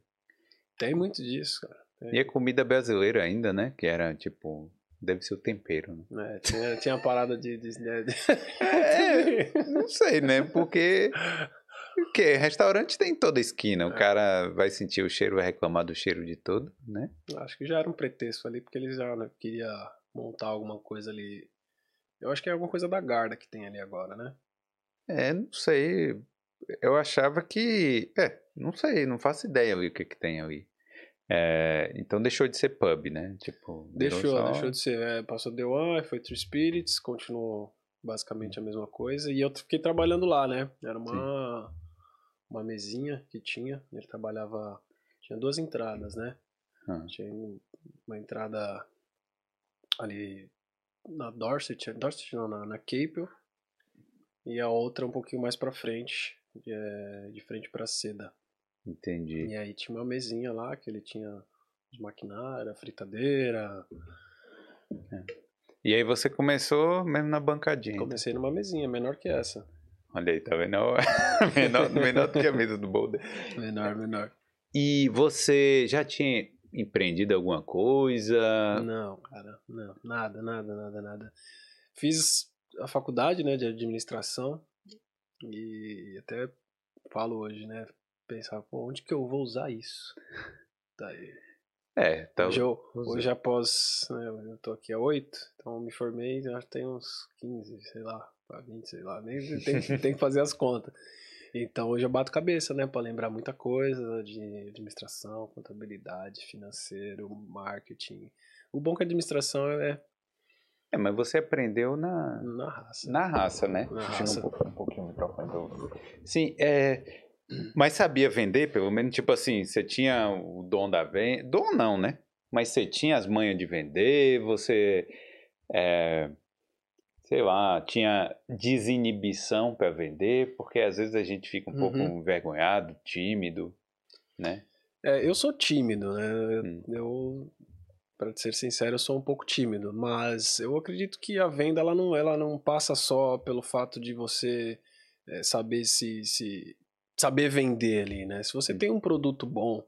Tem muito disso, cara. Tem. E a comida brasileira ainda, né? Que era tipo Deve ser o tempero, né? É, tinha, tinha a parada de. de, de... (laughs) é, (laughs) não sei, né? Porque. Porque restaurante tem toda esquina. O é. cara vai sentir o cheiro, vai reclamar do cheiro de todo, né? Acho que já era um pretexto ali, porque eles já né, queria montar alguma coisa ali. Eu acho que é alguma coisa da Garda que tem ali agora, né? É, não sei. Eu achava que. É, não sei, não faço ideia ali o que, que tem ali. É, então deixou de ser pub, né? Tipo, deixou, só... deixou de ser. É, passou The One, foi Three Spirits, continuou basicamente a mesma coisa. E eu fiquei trabalhando lá, né? Era uma, uma mesinha que tinha. Ele trabalhava. Tinha duas entradas, né? Ah. Tinha uma entrada ali na Dorset, Dorset não, na, na Capel. E a outra um pouquinho mais pra frente, de, é, de frente pra Seda. Entendi. E aí tinha uma mesinha lá que ele tinha de maquinária, fritadeira. É. E aí você começou mesmo na bancadinha? Comecei numa mesinha, menor que essa. Olha aí, tá vendo? (laughs) menor, menor do que a mesa do Boulder. Menor, menor. E você já tinha empreendido alguma coisa? Não, cara, não. Nada, nada, nada, nada. Fiz a faculdade, né, de administração e até falo hoje, né, pensava, pô, onde que eu vou usar isso? Daí. É, tá. Hoje, eu, hoje após. Né, eu tô aqui há oito, então me formei, já tem uns 15, sei lá, 20, sei lá, nem (laughs) tem, tem que fazer as contas. Então hoje eu bato cabeça, né, para lembrar muita coisa de administração, contabilidade, financeiro, marketing. O bom que a administração é é, mas você aprendeu na na raça. Na raça, né? Na raça. Um, pouquinho, um pouquinho o microfone do... Sim, é, mas sabia vender, pelo menos, tipo assim, você tinha o dom da venda. Dom não, né? Mas você tinha as manhas de vender, você. É, sei lá, tinha desinibição para vender, porque às vezes a gente fica um uhum. pouco envergonhado, tímido, né? É, eu sou tímido, né? Hum. Eu, para ser sincero, eu sou um pouco tímido, mas eu acredito que a venda ela não, ela não passa só pelo fato de você é, saber se, se saber vender ali, né? Se você hum. tem um produto bom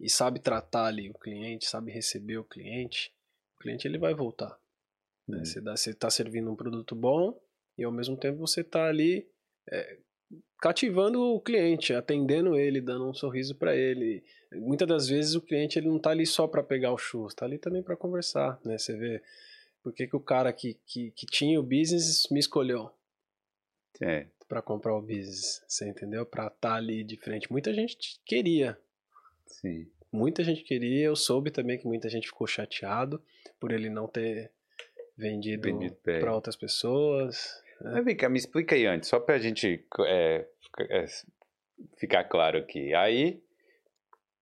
e sabe tratar ali o cliente, sabe receber o cliente, o cliente ele vai voltar. Né? Uhum. Você está servindo um produto bom e ao mesmo tempo você está ali é, cativando o cliente, atendendo ele, dando um sorriso para ele. Muitas das vezes o cliente ele não está ali só para pegar o churro, está ali também para conversar, né? Você vê por que, que o cara que, que, que tinha o business me escolheu é. para comprar o business, você entendeu? Para estar tá ali de frente. Muita gente queria. Sim. Muita gente queria, eu soube também que muita gente ficou chateado por ele não ter vendido, vendido para outras pessoas. Né? Mas vem cá, me explica aí antes, só para a gente é, é, ficar claro aqui. Aí,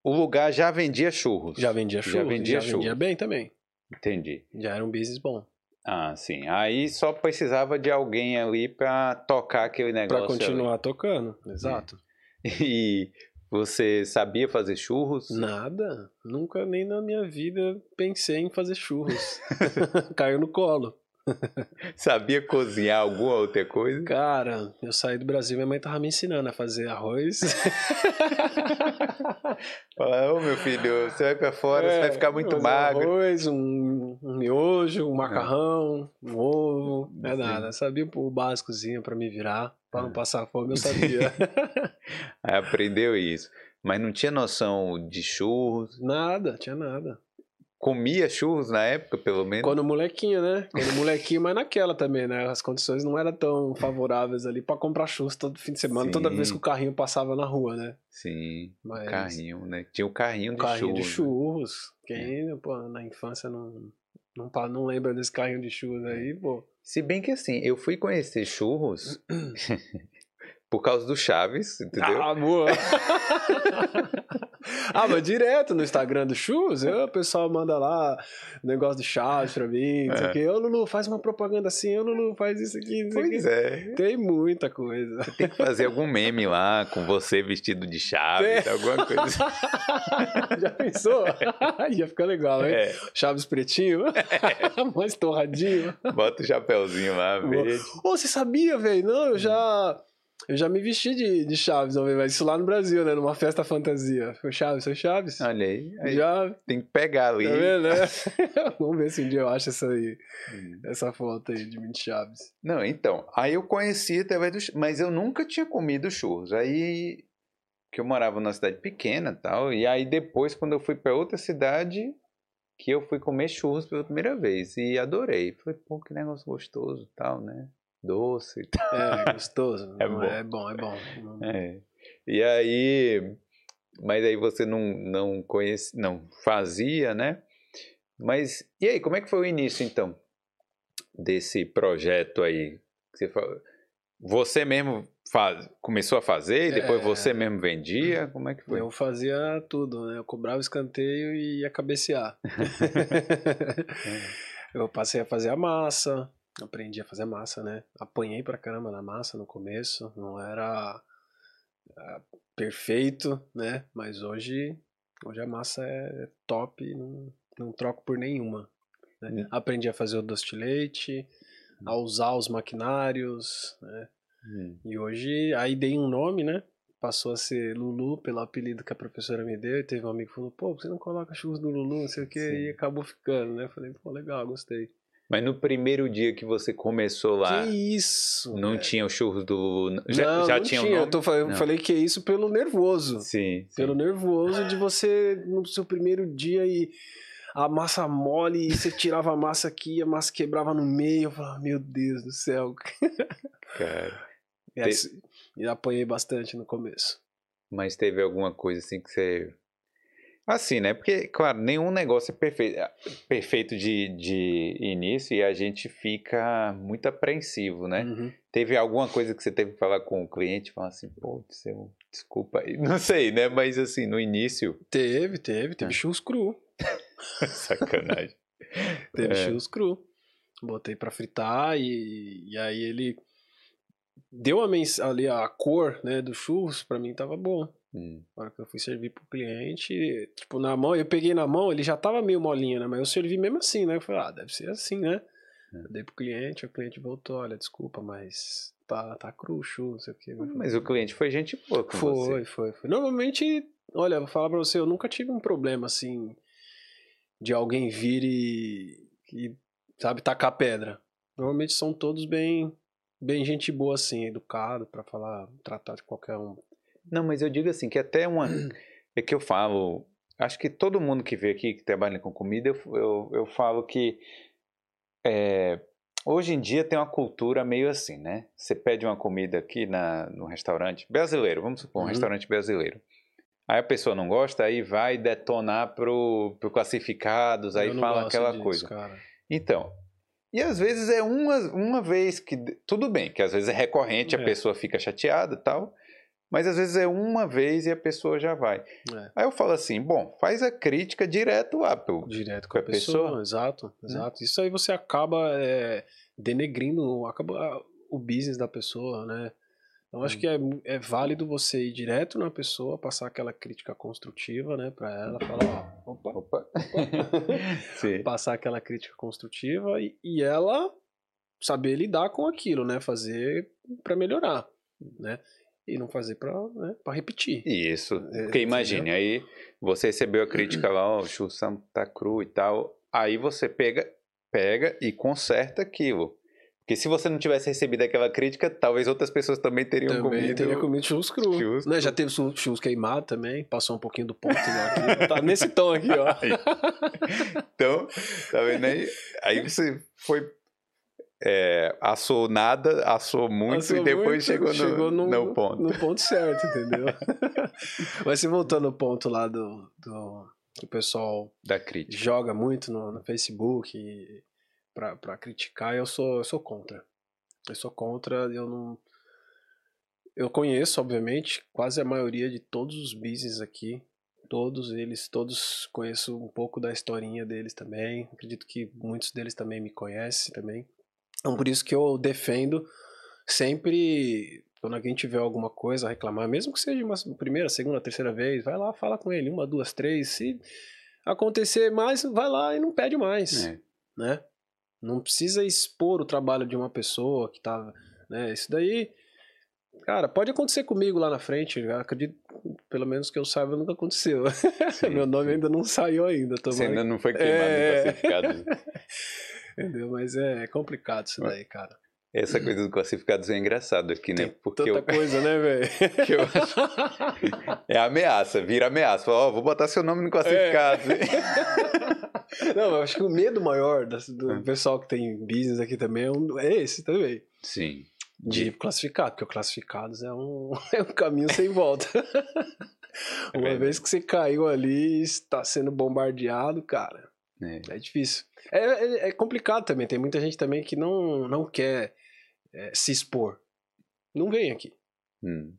o lugar já vendia churros. Já vendia churros. Já vendia, já vendia bem também. Entendi. Já era um business bom. Ah, sim. Aí só precisava de alguém ali para tocar aquele negócio. Para continuar ali. tocando, exato. (laughs) E você sabia fazer churros? Nada. Nunca nem na minha vida pensei em fazer churros. (laughs) Caiu no colo. (laughs) Sabia cozinhar alguma outra coisa? Cara, eu saí do Brasil, minha mãe tava me ensinando a fazer arroz. (laughs) Fala, ô meu filho, você vai pra fora, é, você vai ficar muito magro. Arroz, um, um miojo, um macarrão, um ovo, não é nada. Sabia o básicozinho para me virar, para não é. passar fome, eu (laughs) sabia. (laughs) Aí aprendeu isso. Mas não tinha noção de churros? Nada, tinha nada comia churros na época, pelo menos? Quando molequinho, né? Quando molequinho, mas naquela também, né? As condições não eram tão favoráveis ali para comprar churros todo fim de semana, Sim. toda vez que o carrinho passava na rua, né? Sim, mas... carrinho, né? Tinha o carrinho de carrinho churros. de churros. Quem, é. pô, na infância não, não, não lembra desse carrinho de churros aí, pô. Se bem que assim, eu fui conhecer churros (clears throat) (laughs) por causa do Chaves, entendeu? Ah, boa! (laughs) ah, mas direto no Instagram do Chus, eu, o pessoal manda lá negócio de Chaves pra mim, não é. sei o quê. Ô, Lulu, faz uma propaganda assim, ô, Lulu, faz isso aqui, isso Pois aqui. é. Tem muita coisa. Você tem que fazer algum meme lá com você vestido de Chaves, é. alguma coisa assim. (laughs) Já pensou? Já fica legal, hein? É. Chaves pretinho, é. (laughs) mais torradinho. Bota o chapéuzinho lá, verde. Ô, você sabia, velho? Não, eu já... Eu já me vesti de, de Chaves, mas isso lá no Brasil, né? Numa festa fantasia. Foi Chaves, foi Chaves. Olha aí. aí já... Tem que pegar ali. Tá vendo, né? (laughs) Vamos ver se um dia eu acho essa aí. Hum. Essa foto aí de mim de Chaves. Não, então. Aí eu conheci através do... Mas eu nunca tinha comido churros. Aí... Que eu morava numa cidade pequena e tal. E aí depois, quando eu fui para outra cidade... Que eu fui comer churros pela primeira vez. E adorei. Falei, pô, que negócio gostoso e tal, né? Doce e tal. É, gostoso. (laughs) é, bom. é bom, é bom. É. E aí, mas aí você não, não conhece, não fazia, né? Mas, e aí, como é que foi o início, então, desse projeto aí? Você, você mesmo faz, começou a fazer e depois é, você mesmo vendia? Como é que foi? Eu fazia tudo, né? Eu cobrava escanteio e ia cabecear. (laughs) (laughs) eu passei a fazer a massa, aprendi a fazer massa, né? Apanhei pra caramba na massa no começo, não era uh, perfeito, né? Mas hoje, hoje a massa é top, não, não troco por nenhuma. Né? Hum. Aprendi a fazer o doce de leite, hum. a usar os maquinários, né? Hum. E hoje, aí dei um nome, né? Passou a ser Lulu pelo apelido que a professora me deu. E teve um amigo que falou: pô, você não coloca churros do Lulu, não sei o que, e acabou ficando, né? Falei: pô, legal, gostei. Mas no primeiro dia que você começou lá. Que isso! Não tinha o churros do. Já, não, já não tinha. tinha. Um eu eu falei que é isso pelo nervoso. Sim. Pelo sim. nervoso de você, no seu primeiro dia, e a massa mole, e você tirava a massa aqui, a massa quebrava no meio. Eu falava, meu Deus do céu. (laughs) Cara. E apanhei bastante no começo. Mas teve alguma coisa assim que você. Assim, né? Porque, claro, nenhum negócio é perfeito, perfeito de, de início e a gente fica muito apreensivo, né? Uhum. Teve alguma coisa que você teve que falar com o cliente, falar assim, pô, seu, desculpa aí, não sei, né? Mas assim, no início. Teve, teve, teve É. churros cru. (laughs) Sacanagem. (laughs) Teve É. churros cru. Botei pra fritar e, e aí ele deu a mens ali a cor, né, do churros, pra mim tava bom. Hum, Na hora que eu fui servir pro cliente, tipo, na mão, eu peguei na mão, ele já tava meio molinho, né? Mas eu servi mesmo assim, né? Eu falei, ah, deve ser assim, né? É. Eu dei pro cliente, o cliente voltou, olha, desculpa, mas tá, tá cru o churro, não sei o que. Mas o cliente foi gente boa com Foi, você. foi, foi. Normalmente, olha, vou falar pra você, eu nunca tive um problema assim de alguém vir e, e sabe, tacar pedra. Normalmente são todos bem, bem gente boa assim, educado pra falar, tratar de qualquer um. Não, mas eu digo assim, que até uma. (clears throat) É que eu falo. Acho que todo mundo que veio aqui, que trabalha com comida, eu, eu, eu falo que. é, hoje em dia tem uma cultura meio assim, né? Você pede uma comida aqui na, no restaurante brasileiro, vamos supor, um Uhum. restaurante brasileiro. Aí a pessoa não gosta, aí vai detonar pro, pro classificados, aí fala aquela disso, coisa. Cara. Então, e às vezes é uma, uma vez que. Tudo bem, que às vezes é recorrente, a É. pessoa fica chateada e tal. Mas às vezes é uma vez e a pessoa já vai. É. Aí eu falo assim: bom, faz a crítica direto lá pro. Direto com a pessoa, pessoa, exato, exato. Isso aí você acaba é, denegrindo, acaba o business da pessoa, né? Então acho Hum. que é, é válido você ir direto na pessoa, passar aquela crítica construtiva, né, para ela, falar, ó, opa, Opa! (laughs) Sim. passar aquela crítica construtiva e, e ela saber lidar com aquilo, né, fazer para melhorar, né? E não fazer para né, pra repetir. Isso. É, Porque imagine, aí você recebeu a crítica lá, ó, o churrasco tá cru e tal. Aí você pega, pega e conserta aquilo. Porque se você não tivesse recebido aquela crítica, talvez outras pessoas também teriam Também comido. teria comido churros cru. churros né? Já teve chu- churros queimado também, passou um pouquinho do ponto. Né? (laughs) Tá nesse tom aqui, ó. Então, tá vendo aí? Aí você foi. É, assou nada, assou muito Passou e depois muito, chegou, no, no, no ponto. no ponto certo, entendeu? (laughs) Mas se voltando ao ponto lá do, do que o pessoal Da crítica. joga muito no, no Facebook pra, pra criticar, eu sou, eu sou contra. Eu sou contra, eu não. Eu conheço, obviamente, quase a maioria de todos os business aqui. Todos eles, todos conheço um pouco da historinha deles também. Acredito que muitos deles também me conhecem também. Então, por isso que eu defendo sempre, quando alguém tiver alguma coisa a reclamar, mesmo que seja uma primeira, segunda, terceira vez, vai lá, fala com ele, uma, duas, três. Se acontecer mais, vai lá e não pede mais, É. né? Não precisa expor o trabalho de uma pessoa que tá, né? Isso daí, cara, pode acontecer comigo lá na frente. Eu acredito, pelo menos que eu saiba, nunca aconteceu. (laughs) Sim, Meu nome sim. ainda não saiu ainda. Você tomara ainda não foi queimado É. no classificado. (laughs) Entendeu? Mas é complicado isso daí, cara. Essa coisa do classificados é engraçado aqui, né? Tem Porque tanta eu, coisa, né, (laughs) velho? acho- é ameaça, vira ameaça. Fala, ó, vou botar seu nome no classificado. (laughs) Não, eu acho que o medo maior do É. pessoal que tem business aqui também é, um- é esse também. Sim. De classificado, porque o classificados é um, (laughs) é um caminho sem volta. É Uma vez que você caiu ali e está sendo bombardeado, cara, É. é difícil. É, é- é complicado também, tem muita gente também que não, não quer é, se expor. Não vem aqui. Hum.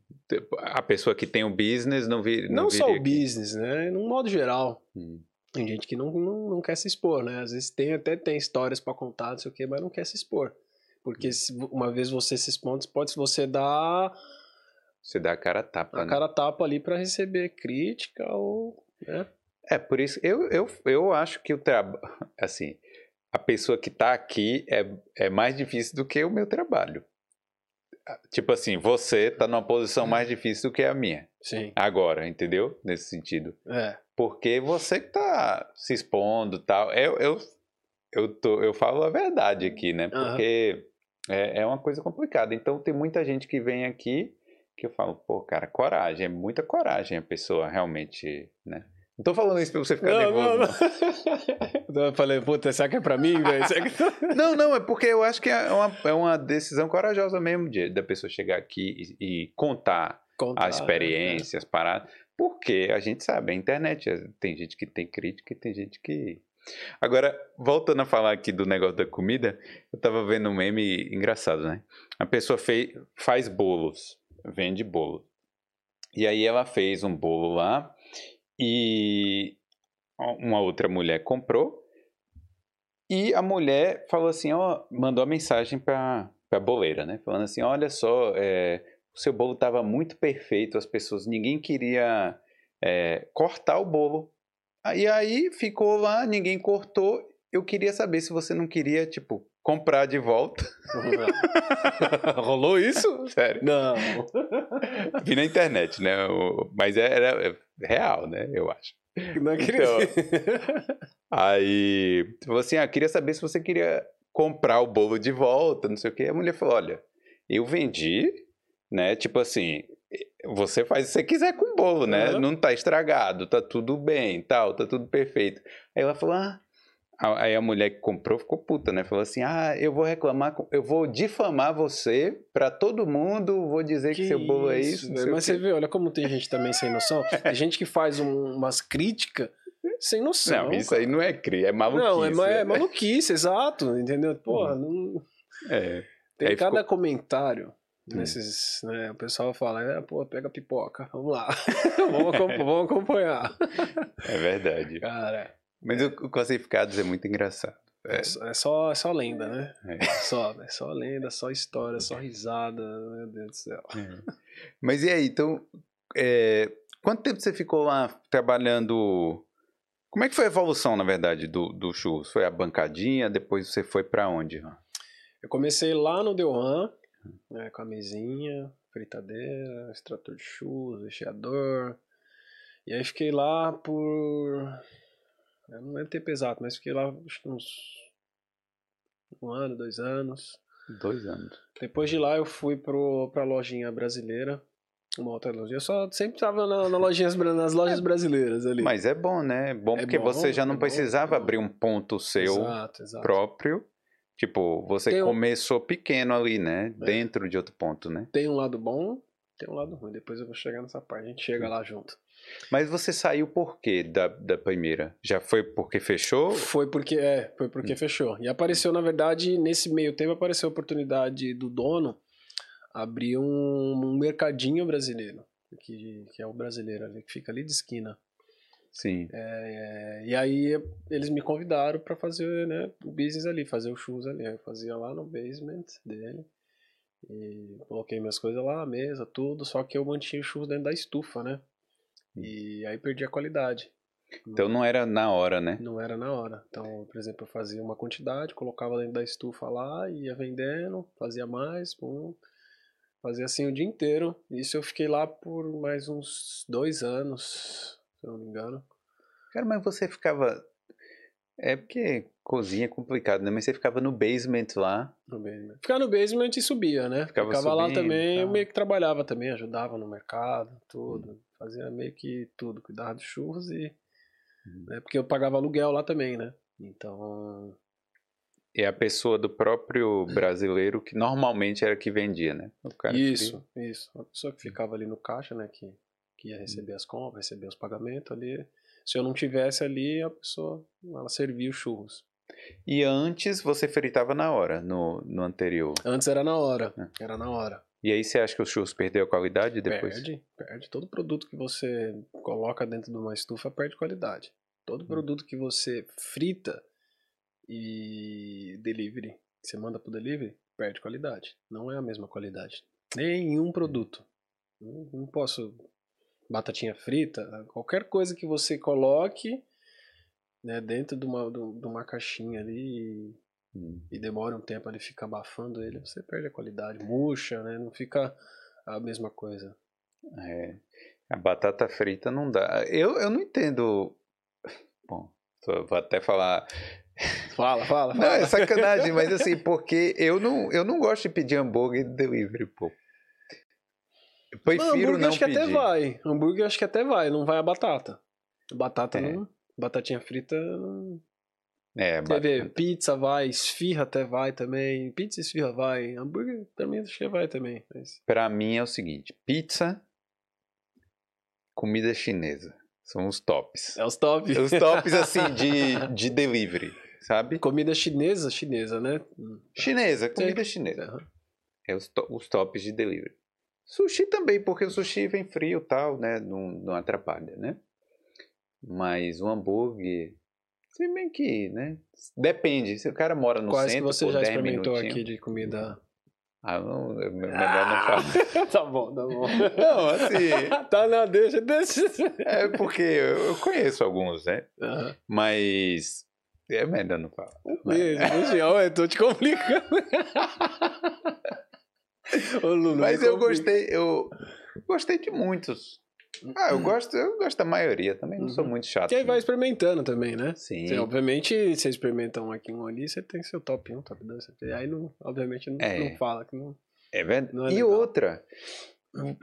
A pessoa que tem o business não vir, Não, não só o aqui. business, né? Num modo geral. Hum. Tem gente que não, não, não quer se expor, né? Às vezes tem até tem histórias pra contar, não sei o quê, mas não quer se expor. Porque se, uma vez você se expondo, pode você dar Você dá a cara tapa, a né? cara tapa ali pra receber crítica ou. Né? É, por isso, eu, eu, eu acho que o trabalho, assim, a pessoa que tá aqui é, é mais difícil do que o meu trabalho. Tipo assim, você tá numa posição mais difícil do que a minha, Sim. agora, entendeu? Nesse sentido. É. Porque você que tá se expondo e tal. Eu, eu, eu, tô, eu falo a verdade aqui, né? Porque é, é uma coisa complicada. Então tem muita gente que vem aqui que eu falo, pô, cara, coragem, é muita coragem a pessoa realmente, né? Não tô falando isso pra você ficar Não, nervoso. não, não. (laughs) Eu falei, puta, será que é pra mim, velho? Que- (laughs) Não, não, é porque eu acho que é uma, é uma decisão corajosa mesmo de, da pessoa chegar aqui e, e contar Contar, a experiência, as paradas. Porque a gente sabe, a internet, tem gente que tem crítica e tem gente que. Agora, voltando a falar aqui do negócio da comida, eu tava vendo um meme engraçado, né? A pessoa fei, faz bolos, vende bolo. E aí ela fez um bolo lá e uma outra mulher comprou. E a mulher falou assim, ó, mandou a mensagem pra, pra boleira, né? Falando assim, olha só, é, o seu bolo estava muito perfeito, as pessoas, ninguém queria é, cortar o bolo. E aí ficou lá, ninguém cortou. Eu queria saber se você não queria, tipo, comprar de volta. (laughs) Rolou isso? Sério. Não. (laughs) Vi na internet, né? Mas era é real, né? Eu acho. Não acredito. Aí, falou assim, ah, queria saber se você queria comprar o bolo de volta, não sei o quê. A mulher falou, olha, eu vendi, né? Tipo assim, você faz o que você quiser com o bolo, né? Aham. Não tá estragado, tá tudo bem, tal, tá tudo perfeito. Aí ela falou, ah... Aí a mulher que comprou ficou puta, né? Falou assim, ah, eu vou reclamar, eu vou difamar você pra todo mundo, vou dizer que, seu bolo é isso, o Mas quê." você vê, olha como tem gente também sem noção. Tem gente que faz um- umas críticas sem noção. Não, isso aí não é cria, é maluquice. Não, é, ma- é né? maluquice, (laughs) exato, entendeu? Porra, não... É. tem Aí cada ficou- comentário Hum. nesses, né? O pessoal fala, é, pô, pega pipoca, vamos lá, (laughs) vamos acompanhar. É verdade. Cara, Mas o, o Classificados é muito engraçado. É. é, só- é só, é lenda, né? É. (laughs) Só, é só lenda, só história, só risada, meu Deus do céu. Mas e aí, então, é, quanto tempo você ficou lá trabalhando? Como é que foi a evolução, na verdade, do, do churros? Foi a bancadinha, depois você foi pra onde? Eu comecei lá no Delran, né, com a mesinha, fritadeira, extrator de churros, recheador. E aí fiquei lá por. Eu não lembro tempo exato, mas fiquei lá uns. Um ano, dois anos. Dois anos. Depois de lá eu fui pro, pra lojinha brasileira. Uma outra lojinha. Eu só sempre estava na, na lojinhas bra- nas lojas brasileiras ali. Mas é bom, né? É bom É porque bom, você já não é precisava é bom. abrir um ponto seu exato, exato. próprio. Tipo, você Tem um- começou pequeno ali, né? É. Dentro de outro ponto, né? Tem um lado bom, tem um lado ruim. Depois eu vou chegar nessa parte. A gente chega lá junto. Mas você saiu por quê da, da primeira? Já foi porque fechou? Foi porque é, foi porque fechou. E apareceu, na verdade, nesse meio tempo apareceu a oportunidade do dono abrir um, um mercadinho brasileiro, que, que é o brasileiro ali, que fica ali de esquina. Sim. É, e aí eles me convidaram para fazer né, o business ali, fazer o shoes ali. Eu fazia lá no basement dele. E coloquei minhas coisas lá, a mesa, tudo, só que eu mantinha o shoes dentro da estufa, né? E aí perdi a qualidade. Então não era na hora, né? Não era na hora. Então, por exemplo, eu fazia uma quantidade, colocava dentro da estufa lá, ia vendendo, fazia mais, pum, fazia assim o dia inteiro. Isso eu fiquei lá por mais uns dois anos, se eu não me engano. Cara, mas você ficava. É porque cozinha é complicado, né? Mas você ficava no basement lá. No basement. Ficava no basement e subia, né? Ficava Ficava lá subindo e também, eu tal. meio que trabalhava também, ajudava no mercado, tudo. Fazia meio que tudo, cuidava dos churros e. Hum. Né, porque eu pagava aluguel lá também, né? Então. É a pessoa do próprio brasileiro que normalmente era que vendia, né? O cara que- Isso, isso. Uma pessoa que ficava ali no caixa, né? Que, que ia receber as compras, receber os pagamentos ali. Se eu não tivesse ali, a pessoa ela servia os churros. E antes você fritava na hora, no, no anterior. Antes era na hora. É. Era na hora. E aí você acha que os churros perdeu a qualidade depois? Perde, perde. Todo produto que você coloca dentro de uma estufa perde qualidade. Hum. Todo produto que você frita e delivery, que você manda pro delivery, perde qualidade. Não é a mesma qualidade. Nenhum produto. Não, não posso. Batatinha frita, qualquer coisa que você coloque né, dentro de uma, de uma caixinha ali Hum. e demora um tempo ele fica abafando ele, você perde a qualidade, murcha, né? Não fica a mesma coisa. É. A batata frita não dá. Eu, eu não entendo. Bom, vou até falar. Fala, fala, Não, fala. é sacanagem, mas assim, (laughs) porque eu não, eu não gosto de pedir hambúrguer de delivery, pô. Eu Não, prefiro hambúrguer não acho que pedir. até vai. Hambúrguer acho que até vai, não vai a batata. Batata é. não. Batatinha frita não. É, Você vê, pizza vai, esfirra até vai também. Pizza e esfirra vai. Hambúrguer também acho que vai também. Mas... Pra mim é o seguinte: pizza, comida chinesa. São os tops. É os tops. Os tops, assim, de, (laughs) de delivery, sabe? Comida chinesa, chinesa, né? Chinesa, comida chinesa. Uhum. É os, to os tops de delivery. Sushi também, porque o sushi vem frio e tal, né? Não, não atrapalha, né? Mas o hambúrguer, se bem que, né? Depende. Se o cara mora no Quais centro. Quais que você já experimentou aqui de comida? Ah, não, é melhor não falar. (laughs) tá bom, tá bom. Não, assim. (laughs) tá, não, deixa, deixa. É porque eu conheço alguns, né? Uhum. Mas. É melhor não falar. Deixa, eu tô te complicando. (laughs) Ô, Lulu, Mas eu gostei, eu gostei de muitos. Ah, eu gosto, eu gosto da maioria também, não uhum. sou muito chato. Que aí vai experimentando também, né? Sim. Você, obviamente, você experimenta um aqui, um ali, você tem seu top 1, top 2. Aí, não, obviamente, não, é. não fala que não. É verdade. É e legal. outra,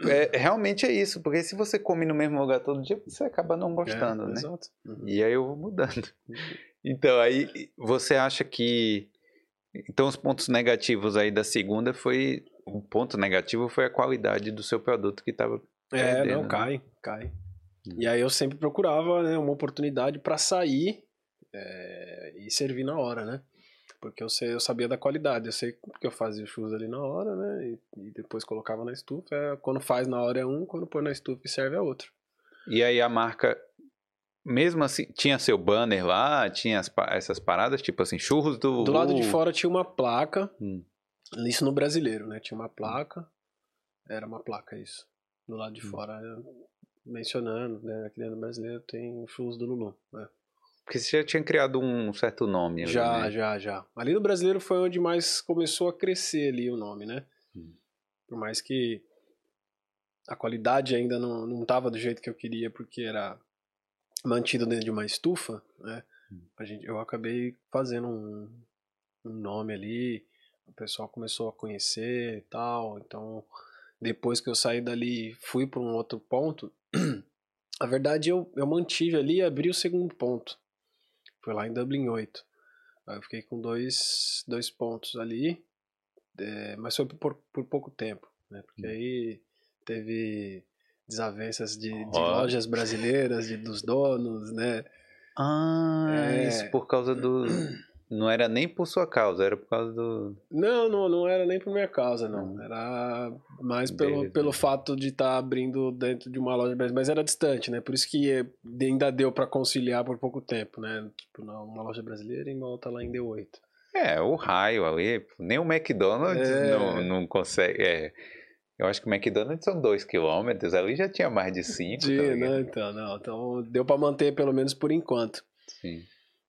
é, realmente é isso, porque se você come no mesmo lugar todo dia, você acaba não gostando, é, né? Exato. Uhum. E aí eu vou mudando. Uhum. Então, aí você acha que. Então, os pontos negativos aí da segunda foi. O ponto negativo foi a qualidade do seu produto que estava é, perdendo, não, né? cai, cai. Hum. E aí eu sempre procurava né, uma oportunidade para sair é, e servir na hora, né? Porque eu, sei, eu sabia da qualidade, eu sei que eu fazia o churros ali na hora, né? E, e, depois colocava na estufa. É, quando faz na hora é um, quando põe na estufa e serve é outro. E aí a marca, mesmo assim, tinha seu banner lá, tinha as, essas paradas, tipo assim, churros do. Do lado de fora tinha uma placa, hum. isso no brasileiro, né? Tinha uma placa, era uma placa isso do lado de hum. fora, mencionando, né, aqui dentro do brasileiro tem churros do Lulu, né? Porque você já tinha criado um certo nome. Ali, já, né? já, já. Ali no brasileiro foi onde mais começou a crescer ali o nome, né? Hum. Por mais que a qualidade ainda não, não tava do jeito que eu queria, porque era mantido dentro de uma estufa, né? Hum. A gente, eu acabei fazendo um, um nome ali, o pessoal começou a conhecer e tal, então depois que eu saí dali fui para um outro ponto, (clears throat) a verdade eu, eu mantive ali e abri o segundo ponto. Foi lá em Dublin 8. Aí eu fiquei com dois, dois pontos ali, é, mas foi por, por pouco tempo, né? Porque hum. aí teve desavenças de, de oh. lojas brasileiras, de, dos donos, né? Ah, é... isso por causa do Não era nem por sua causa, era por causa do. Não, não, não era nem por minha causa, não. Hum. Era mais pelo, pelo fato de estar tá abrindo dentro de uma loja brasileira. Mas era distante, né? Por isso que ainda deu para conciliar por pouco tempo, né? Tipo, uma loja brasileira e uma outra lá em D8. É, o raio ali. Nem o McDonald's é... não, não consegue. É. Eu acho que o McDonald's são 2 quilômetros, ali já tinha mais de 5. Tinha, tá né? Então, não. Então deu para manter pelo menos por enquanto. Sim.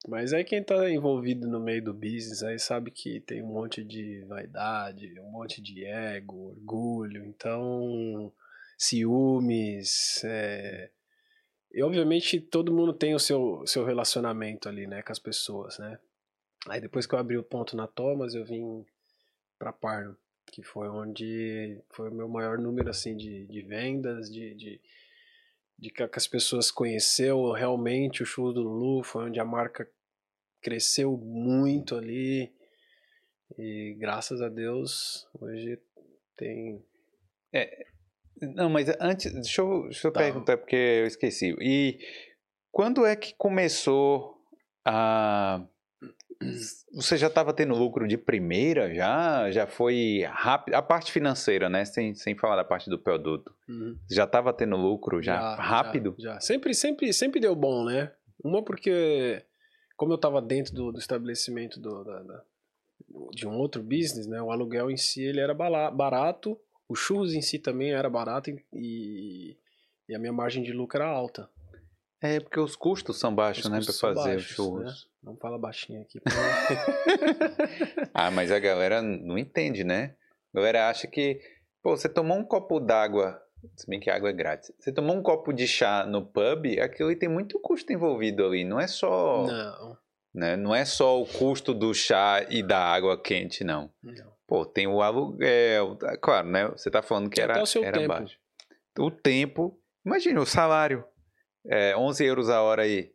Mas aí quem tá envolvido no meio do business aí sabe que tem um monte de vaidade, um monte de ego, orgulho, então ciúmes, é... e obviamente todo mundo tem o seu, seu relacionamento ali, né, com as pessoas, né. Aí depois que eu abri o ponto na Thomas, eu vim pra Parno, que foi onde foi o meu maior número, assim, de, de vendas, de, de de que as pessoas conheceu realmente o show do Lulu, foi onde a marca cresceu muito ali. E graças a Deus, hoje tem. É, não, mas antes, deixa eu, deixa eu tá. perguntar, porque eu esqueci. E quando é que começou a. Você já estava tendo lucro de primeira? Já? Já foi rápido? A parte financeira, né? Sem, sem falar da parte do produto. Uhum. Já estava tendo lucro já, já rápido? Já, já, Sempre, sempre, sempre deu bom, né? Uma porque, como eu estava dentro do, do estabelecimento do, da, da, de um outro business, né? O aluguel em si ele era barato, o churros em si também era barato e, e a minha margem de lucro era alta. É, porque os custos são baixos, os né, para fazer baixos, os churros. Né? Não fala baixinho aqui. (laughs) ah, mas a galera não entende, né? A galera acha que, pô, você tomou um copo d'água, se bem que a água é grátis. Você tomou um copo de chá no pub, aquilo aí tem muito custo envolvido ali, não é só Não. Né? Não é só o custo do chá e da água quente, não. Não. Pô, tem o aluguel, claro, né? Você tá falando que era, o seu era tempo. baixo. O tempo, imagina o salário. É, 11 euros a hora aí,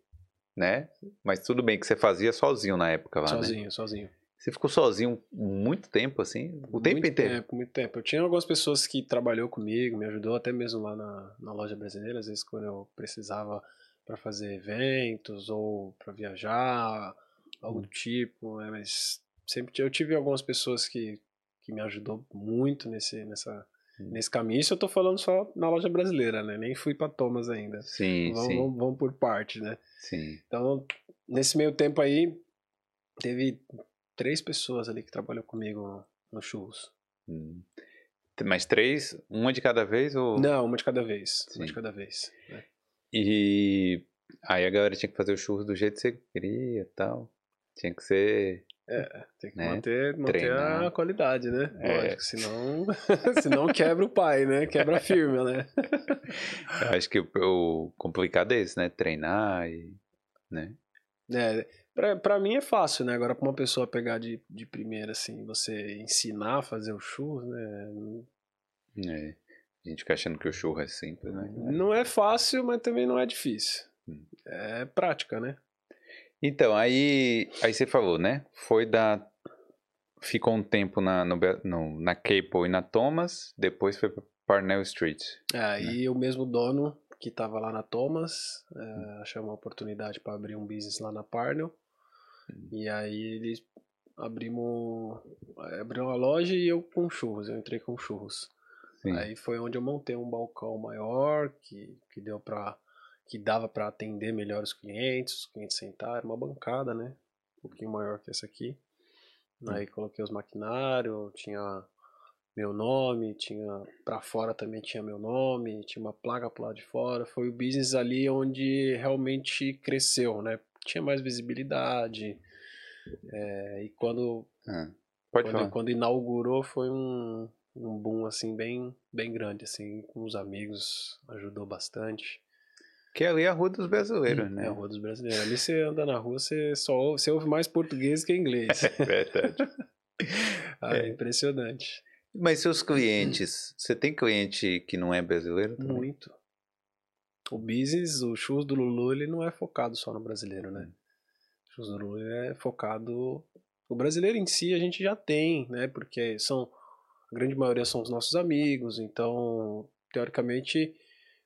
né? Mas tudo bem que você fazia sozinho na época lá, sozinho, né? sozinho. Você ficou sozinho muito tempo, assim? O tempo muito inteiro? Tempo, muito tempo. Eu tinha algumas pessoas que trabalhou comigo, me ajudou até mesmo lá na, na loja brasileira, às vezes quando eu precisava para fazer eventos ou para viajar, algo do tipo, né? mas sempre eu tive algumas pessoas que, que me ajudou muito nesse nessa Hum. nesse caminho. Isso eu tô falando só na loja brasileira, né? Nem fui para Thomas ainda. Sim, Vamos, sim, vamos, vamos por parte, né? sim. Então, nesse meio tempo aí, teve três pessoas ali que trabalham comigo no churros. Hum. Mas três, uma de cada vez ou... Não, uma de cada vez. Uma Sim. de cada vez. né? E aí a galera tinha que fazer o churros do jeito que você queria e tal. Tinha que ser... Tem que Né? manter, manter Treinar. a qualidade, né? É. Lógico, senão, (laughs) senão quebra o pai, né? Quebra a firma, né? (laughs) Eu acho que o, o complicado é esse, né? Treinar e... Né? É, pra, pra mim é fácil, né? Agora, pra uma pessoa pegar de, de primeira, assim, você ensinar a fazer o churros, né? É. A gente fica achando que o churro é simples, né? Não é fácil, mas também não é difícil. Hum. É prática, né? Então, aí, aí você falou, né? Foi da. Ficou um tempo na, no, no- na Capel e na Thomas, depois foi pra Parnell Street. Aí o mesmo dono que estava lá na Thomas é, achou uma oportunidade para abrir um business lá na Parnell. E aí eles abrimos, abriu uma loja e eu com churros, eu entrei com churros. Sim. Aí foi onde eu montei um balcão maior que, que deu para que dava para atender melhor os clientes, os clientes sentaram, era uma bancada, né? Um pouquinho maior que essa aqui. Aí coloquei os maquinários, tinha meu nome, tinha para fora também tinha meu nome, tinha uma placa pro lado de fora. Foi o business ali onde realmente cresceu, né? Tinha mais visibilidade. É, e quando pode quando, quando inaugurou foi um, um boom assim bem bem grande assim com os amigos ajudou bastante Que ali é a Rua dos Brasileiros, é né? a rua dos brasileiros ali você anda na rua você só ouve, você ouve mais português que inglês (laughs) Verdade. Ah, é impressionante Mas seus clientes, você tem cliente que não é brasileiro? também? muito o business o churros do Lulu ele não é focado só no brasileiro né o churros do Lulu é focado o brasileiro em si a gente já tem né porque são a grande maioria são os nossos amigos então teoricamente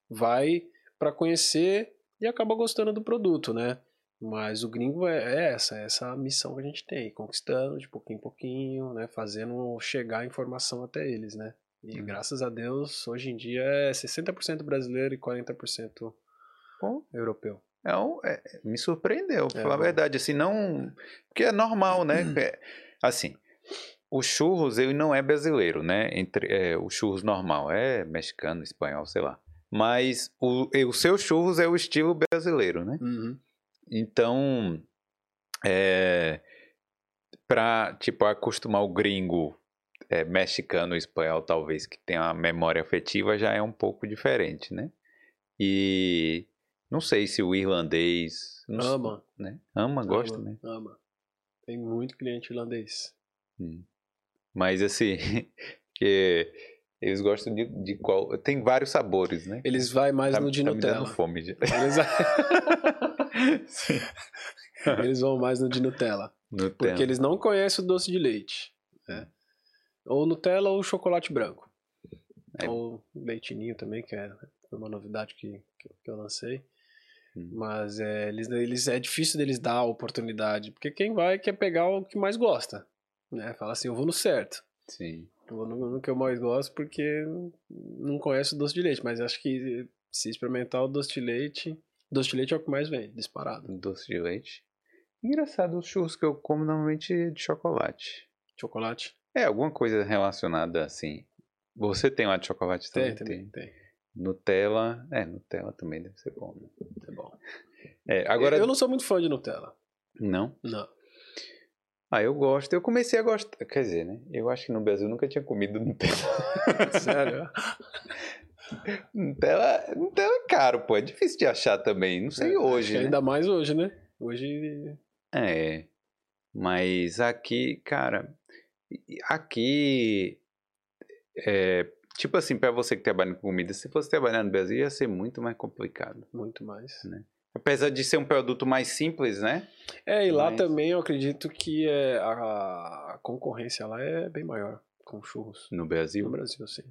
vai para conhecer e acaba gostando do produto né mas o gringo é, é essa é essa a missão que a gente tem conquistando de pouquinho em pouquinho né fazendo chegar a informação até eles né e Uhum. graças a Deus hoje em dia é 60% brasileiro e 40% Bom, europeu é um- é, me surpreendeu, É, falar a verdade. Assim, não. Porque é normal, né? (clears throat) É, assim, o churros, ele não é brasileiro, né? Entre, é, o churros normal é mexicano, espanhol, sei lá. Mas o, o seu churros é o estilo brasileiro, né? Uhum. Então, é, para tipo acostumar o gringo é, mexicano, espanhol, talvez que tenha uma memória afetiva, já é um pouco diferente, né? E não sei se o irlandês não sei, ama né? Ama, gosta, ama, né? ama tem muito cliente irlandês Hum. Mas assim, (laughs) que eles gostam de, de qual? Tem vários sabores, né? eles vai mais Tá- no de tá me dando Nutella fome já. eles... (laughs) (laughs) Eles vão mais no de Nutella Nutella. Porque eles não conhecem o doce de leite. né? Ou Nutella ou chocolate branco. É. Ou leitinho também, que é uma novidade que, que, que eu lancei. Hum. Mas é, eles, eles, é difícil deles dar a oportunidade. Porque quem vai quer pegar o que mais gosta. Né? Fala assim, eu vou no certo. Sim. Vou no, no que eu mais gosto porque não conhece o doce de leite. Mas acho que se experimentar o doce de leite... Doce de leite é o que mais vem, disparado. Doce de leite. Engraçado, os churros que eu como normalmente é de chocolate. Chocolate? É, alguma coisa relacionada assim. Você tem lá de chocolate Tem, também? também, tem. Nutella. É, Nutella também deve ser bom. Né? É bom. É, agora. Eu não sou muito fã de Nutella. Não? Não. Ah, eu gosto. Eu comecei a gostar. Quer dizer, né? Eu acho que no Brasil eu nunca tinha comido Nutella. (laughs) Sério? (laughs) Nutella, Nutella é caro, pô. É difícil de achar também. Não sei É, hoje, né? Ainda mais hoje, né? Hoje. É. Mas aqui, cara, aqui, é, Tipo assim, para você que trabalha com comida, se fosse trabalhar no Brasil, ia ser muito mais complicado. Muito mais. Né? Apesar de ser um produto mais simples, né? É, e lá Mas... também eu acredito que é, a, a, concorrência lá é bem maior com churros. No Brasil? No Brasil, sim.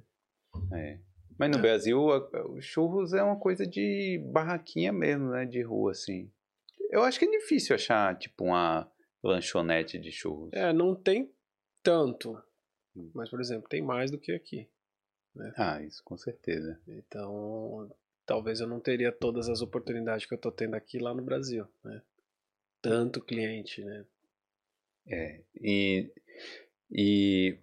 É. Mas no é. Brasil, o churros é uma coisa de barraquinha mesmo, né? De rua, assim. Eu acho que é difícil achar, tipo, uma lanchonete de churros. É, não tem tanto. Hum. Mas, por exemplo, tem mais do que aqui. Né? Ah, isso com certeza. Então, talvez eu não teria todas as oportunidades que eu tô tendo aqui lá no Brasil, né? Tanto cliente, né? É, e, e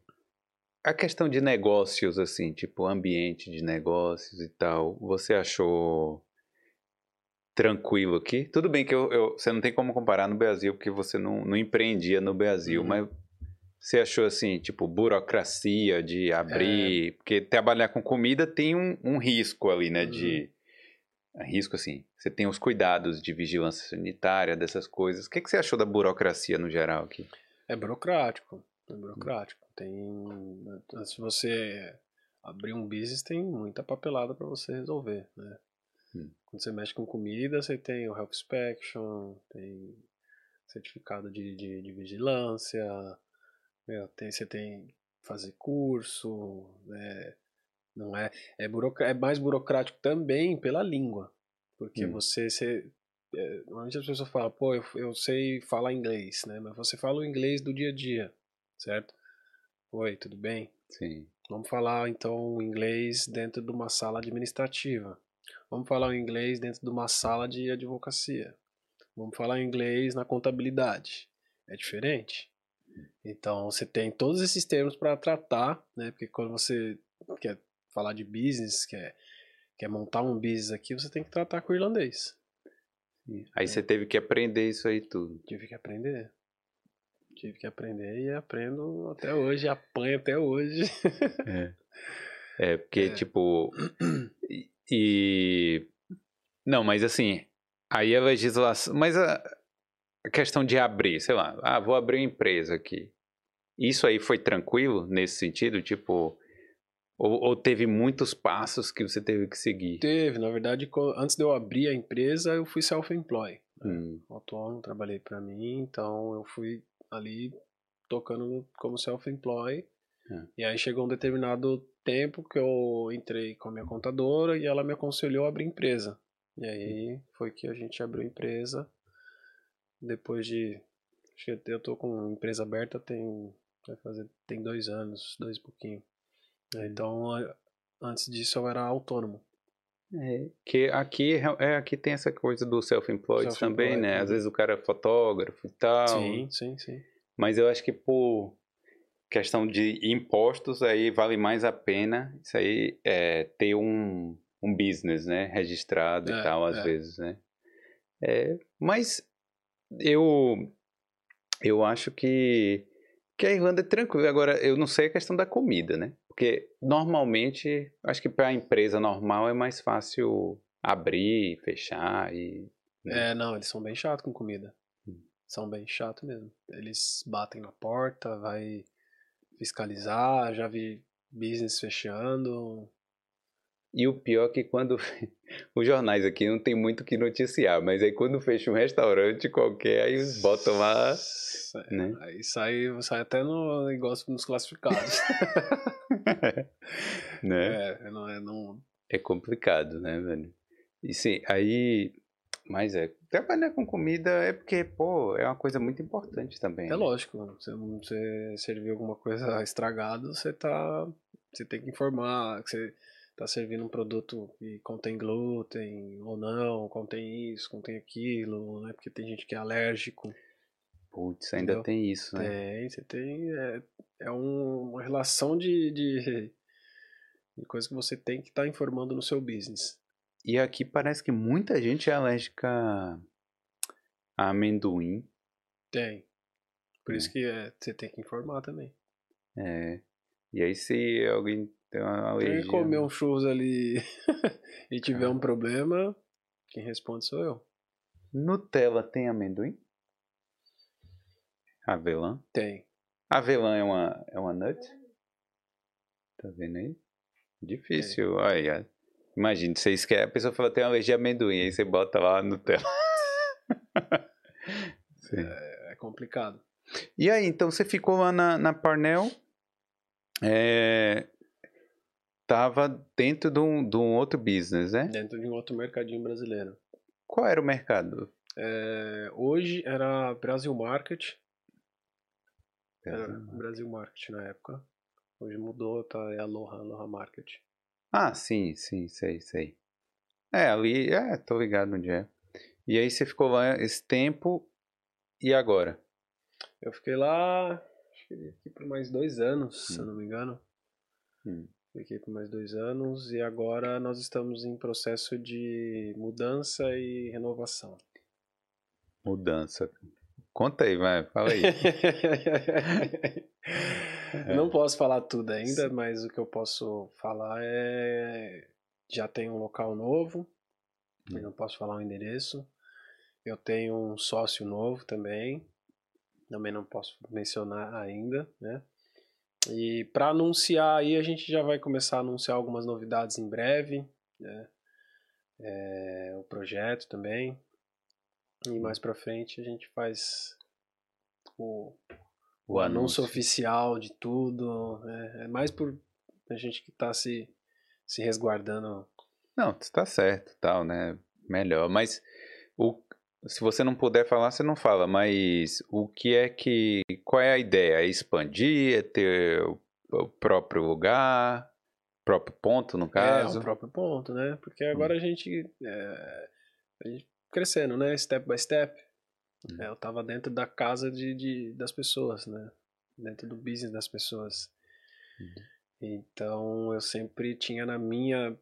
a questão de negócios, assim, tipo ambiente de negócios e tal, você achou tranquilo aqui? Tudo bem que eu, eu, você não tem como comparar no Brasil, porque você não, não empreendia no Brasil, uhum. mas você achou assim, tipo, burocracia de abrir? É. Porque trabalhar com comida tem um, um risco ali, né? Uhum. De. Risco assim. Você tem os cuidados de vigilância sanitária, dessas coisas. O que, que você achou da burocracia no geral aqui? É burocrático. É burocrático. Tem. Antes de você abrir um business, tem muita papelada para você resolver, né? Hum. Quando você mexe com comida, você tem o Health Inspection, tem certificado de, de, de vigilância, meu, tem, você tem fazer curso, né? Não é é, buroc, é mais burocrático também pela língua, porque hum. você, você é, normalmente as pessoas falam, pô, eu, eu sei falar inglês, né? Mas você fala o inglês do dia a dia, certo? Oi, tudo bem? Sim. Vamos falar então o inglês dentro de uma sala administrativa. Vamos falar o inglês dentro de uma sala de advocacia. Vamos falar inglês na contabilidade. É diferente? Então você tem todos esses termos para tratar, né? Porque quando você quer falar de business, quer, quer montar um business aqui, você tem que tratar com o irlandês. Aí é. você teve que aprender isso aí tudo. Tive que aprender. Tive que aprender e aprendo até hoje, apanho até hoje. é. (laughs) é, porque, é. tipo. E, e. Não, mas assim. Aí a legislação. Mas a, a questão de abrir, sei lá, ah, vou abrir uma empresa aqui. Isso aí foi tranquilo nesse sentido? Tipo, ou, ou, teve muitos passos que você teve que seguir? Teve, na verdade, antes de eu abrir a empresa, eu fui self-employed. Né? Hum. Autônomo, trabalhei para mim, então eu fui ali tocando como self-employed. É. E aí chegou um determinado tempo que eu entrei com a minha contadora e ela me aconselhou a abrir empresa. E aí foi que a gente abriu empresa depois de. Acho que eu tô com empresa aberta tem. Vai fazer. Tem dois anos, dois e pouquinho. É, então, antes disso eu era autônomo. É, que aqui, é, aqui tem essa coisa do self-employed self também, né? Às vezes o cara é fotógrafo e tal. Sim, sim, sim. Mas eu acho que por questão de impostos, aí vale mais a pena isso aí é, ter um, um business, né? Registrado é, e tal, às é. vezes, né? É, mas eu eu acho que que a Irlanda é tranquila. Agora, eu não sei a questão da comida, né? Porque normalmente, acho que para a empresa normal é mais fácil abrir, fechar e. Né? É, não, eles são bem chatos com comida. Hum. São bem chatos mesmo. Eles batem na porta, vai fiscalizar, já vi business fechando. E o pior é que quando. (laughs) Os jornais aqui não tem muito o que noticiar, mas aí quando fecha um restaurante qualquer, aí botam lá. Né? Aí sai, sai até no negócio nos classificados. (laughs) (laughs) né? É, não é, não... é complicado, né, velho? E sim, aí. Mas é, trabalhar com comida é porque, pô, é uma coisa muito importante também. É né? lógico, se você servir alguma coisa estragada, você tá. Você tem que informar, que você tá servindo um produto que contém glúten ou não, contém isso, contém aquilo, né? Porque tem gente que é alérgico. Putz, ainda entendeu? tem isso, né? Tem, você tem. É, é um, uma relação de, de, de coisa que você tem que estar tá informando no seu business. E aqui parece que muita gente é alérgica a amendoim. Tem. Por é. isso que é, você tem que informar também. É. E aí se alguém tem uma alergia... Quem comer um churros ali (laughs) e tiver ah. um problema, quem responde sou eu. Nutella tem amendoim? Avelã? Tem. Avelã é uma, é uma nut? Tá vendo aí? Difícil, é. olha. Imagina, você esquece, a pessoa fala, tem uma alergia a amendoim, aí você bota lá no tela. (laughs) é, é, complicado. E aí, então você ficou lá na, na Parnell, é, tava dentro de um, de um outro business, né? Dentro de um outro mercadinho brasileiro. Qual era o mercado? É, hoje era Brasil Market. Era Brasil Market na época. Hoje mudou, tá? É Aloha, Aloha Market. Ah, sim, sim, sei, sei. É, ali, é, tô ligado onde é. E aí você ficou lá esse tempo, e agora? Eu fiquei lá, acho que aqui por mais dois anos, hum. se eu hum. não me engano. Hum. Fiquei por mais dois anos e agora nós estamos em processo de mudança e renovação. Mudança. Conta aí, vai, fala aí. (laughs) Não posso falar tudo ainda, Sim. mas o que eu posso falar é. Já tem um local novo, hum. não posso falar o endereço. Eu tenho um sócio novo também, também não posso mencionar ainda, né? E para anunciar aí, a gente já vai começar a anunciar algumas novidades em breve, né? É, o projeto também. E hum. mais para frente a gente faz o, o, o anúncio. anúncio. oficial de tudo. É, é, mais por a gente que tá se, se resguardando. Não, está certo, tal, né? Melhor. Mas o, se você não puder falar, você não fala. Mas o que é que. Qual é a ideia? É expandir? É ter o próprio lugar? Próprio ponto, no caso? É, o próprio ponto, né? Porque agora hum. a gente. É, a gente crescendo, né? Step by step. Hum. É, eu tava dentro da casa de, de, das pessoas, né? Dentro do business das pessoas. Hum. Então eu sempre tinha na minha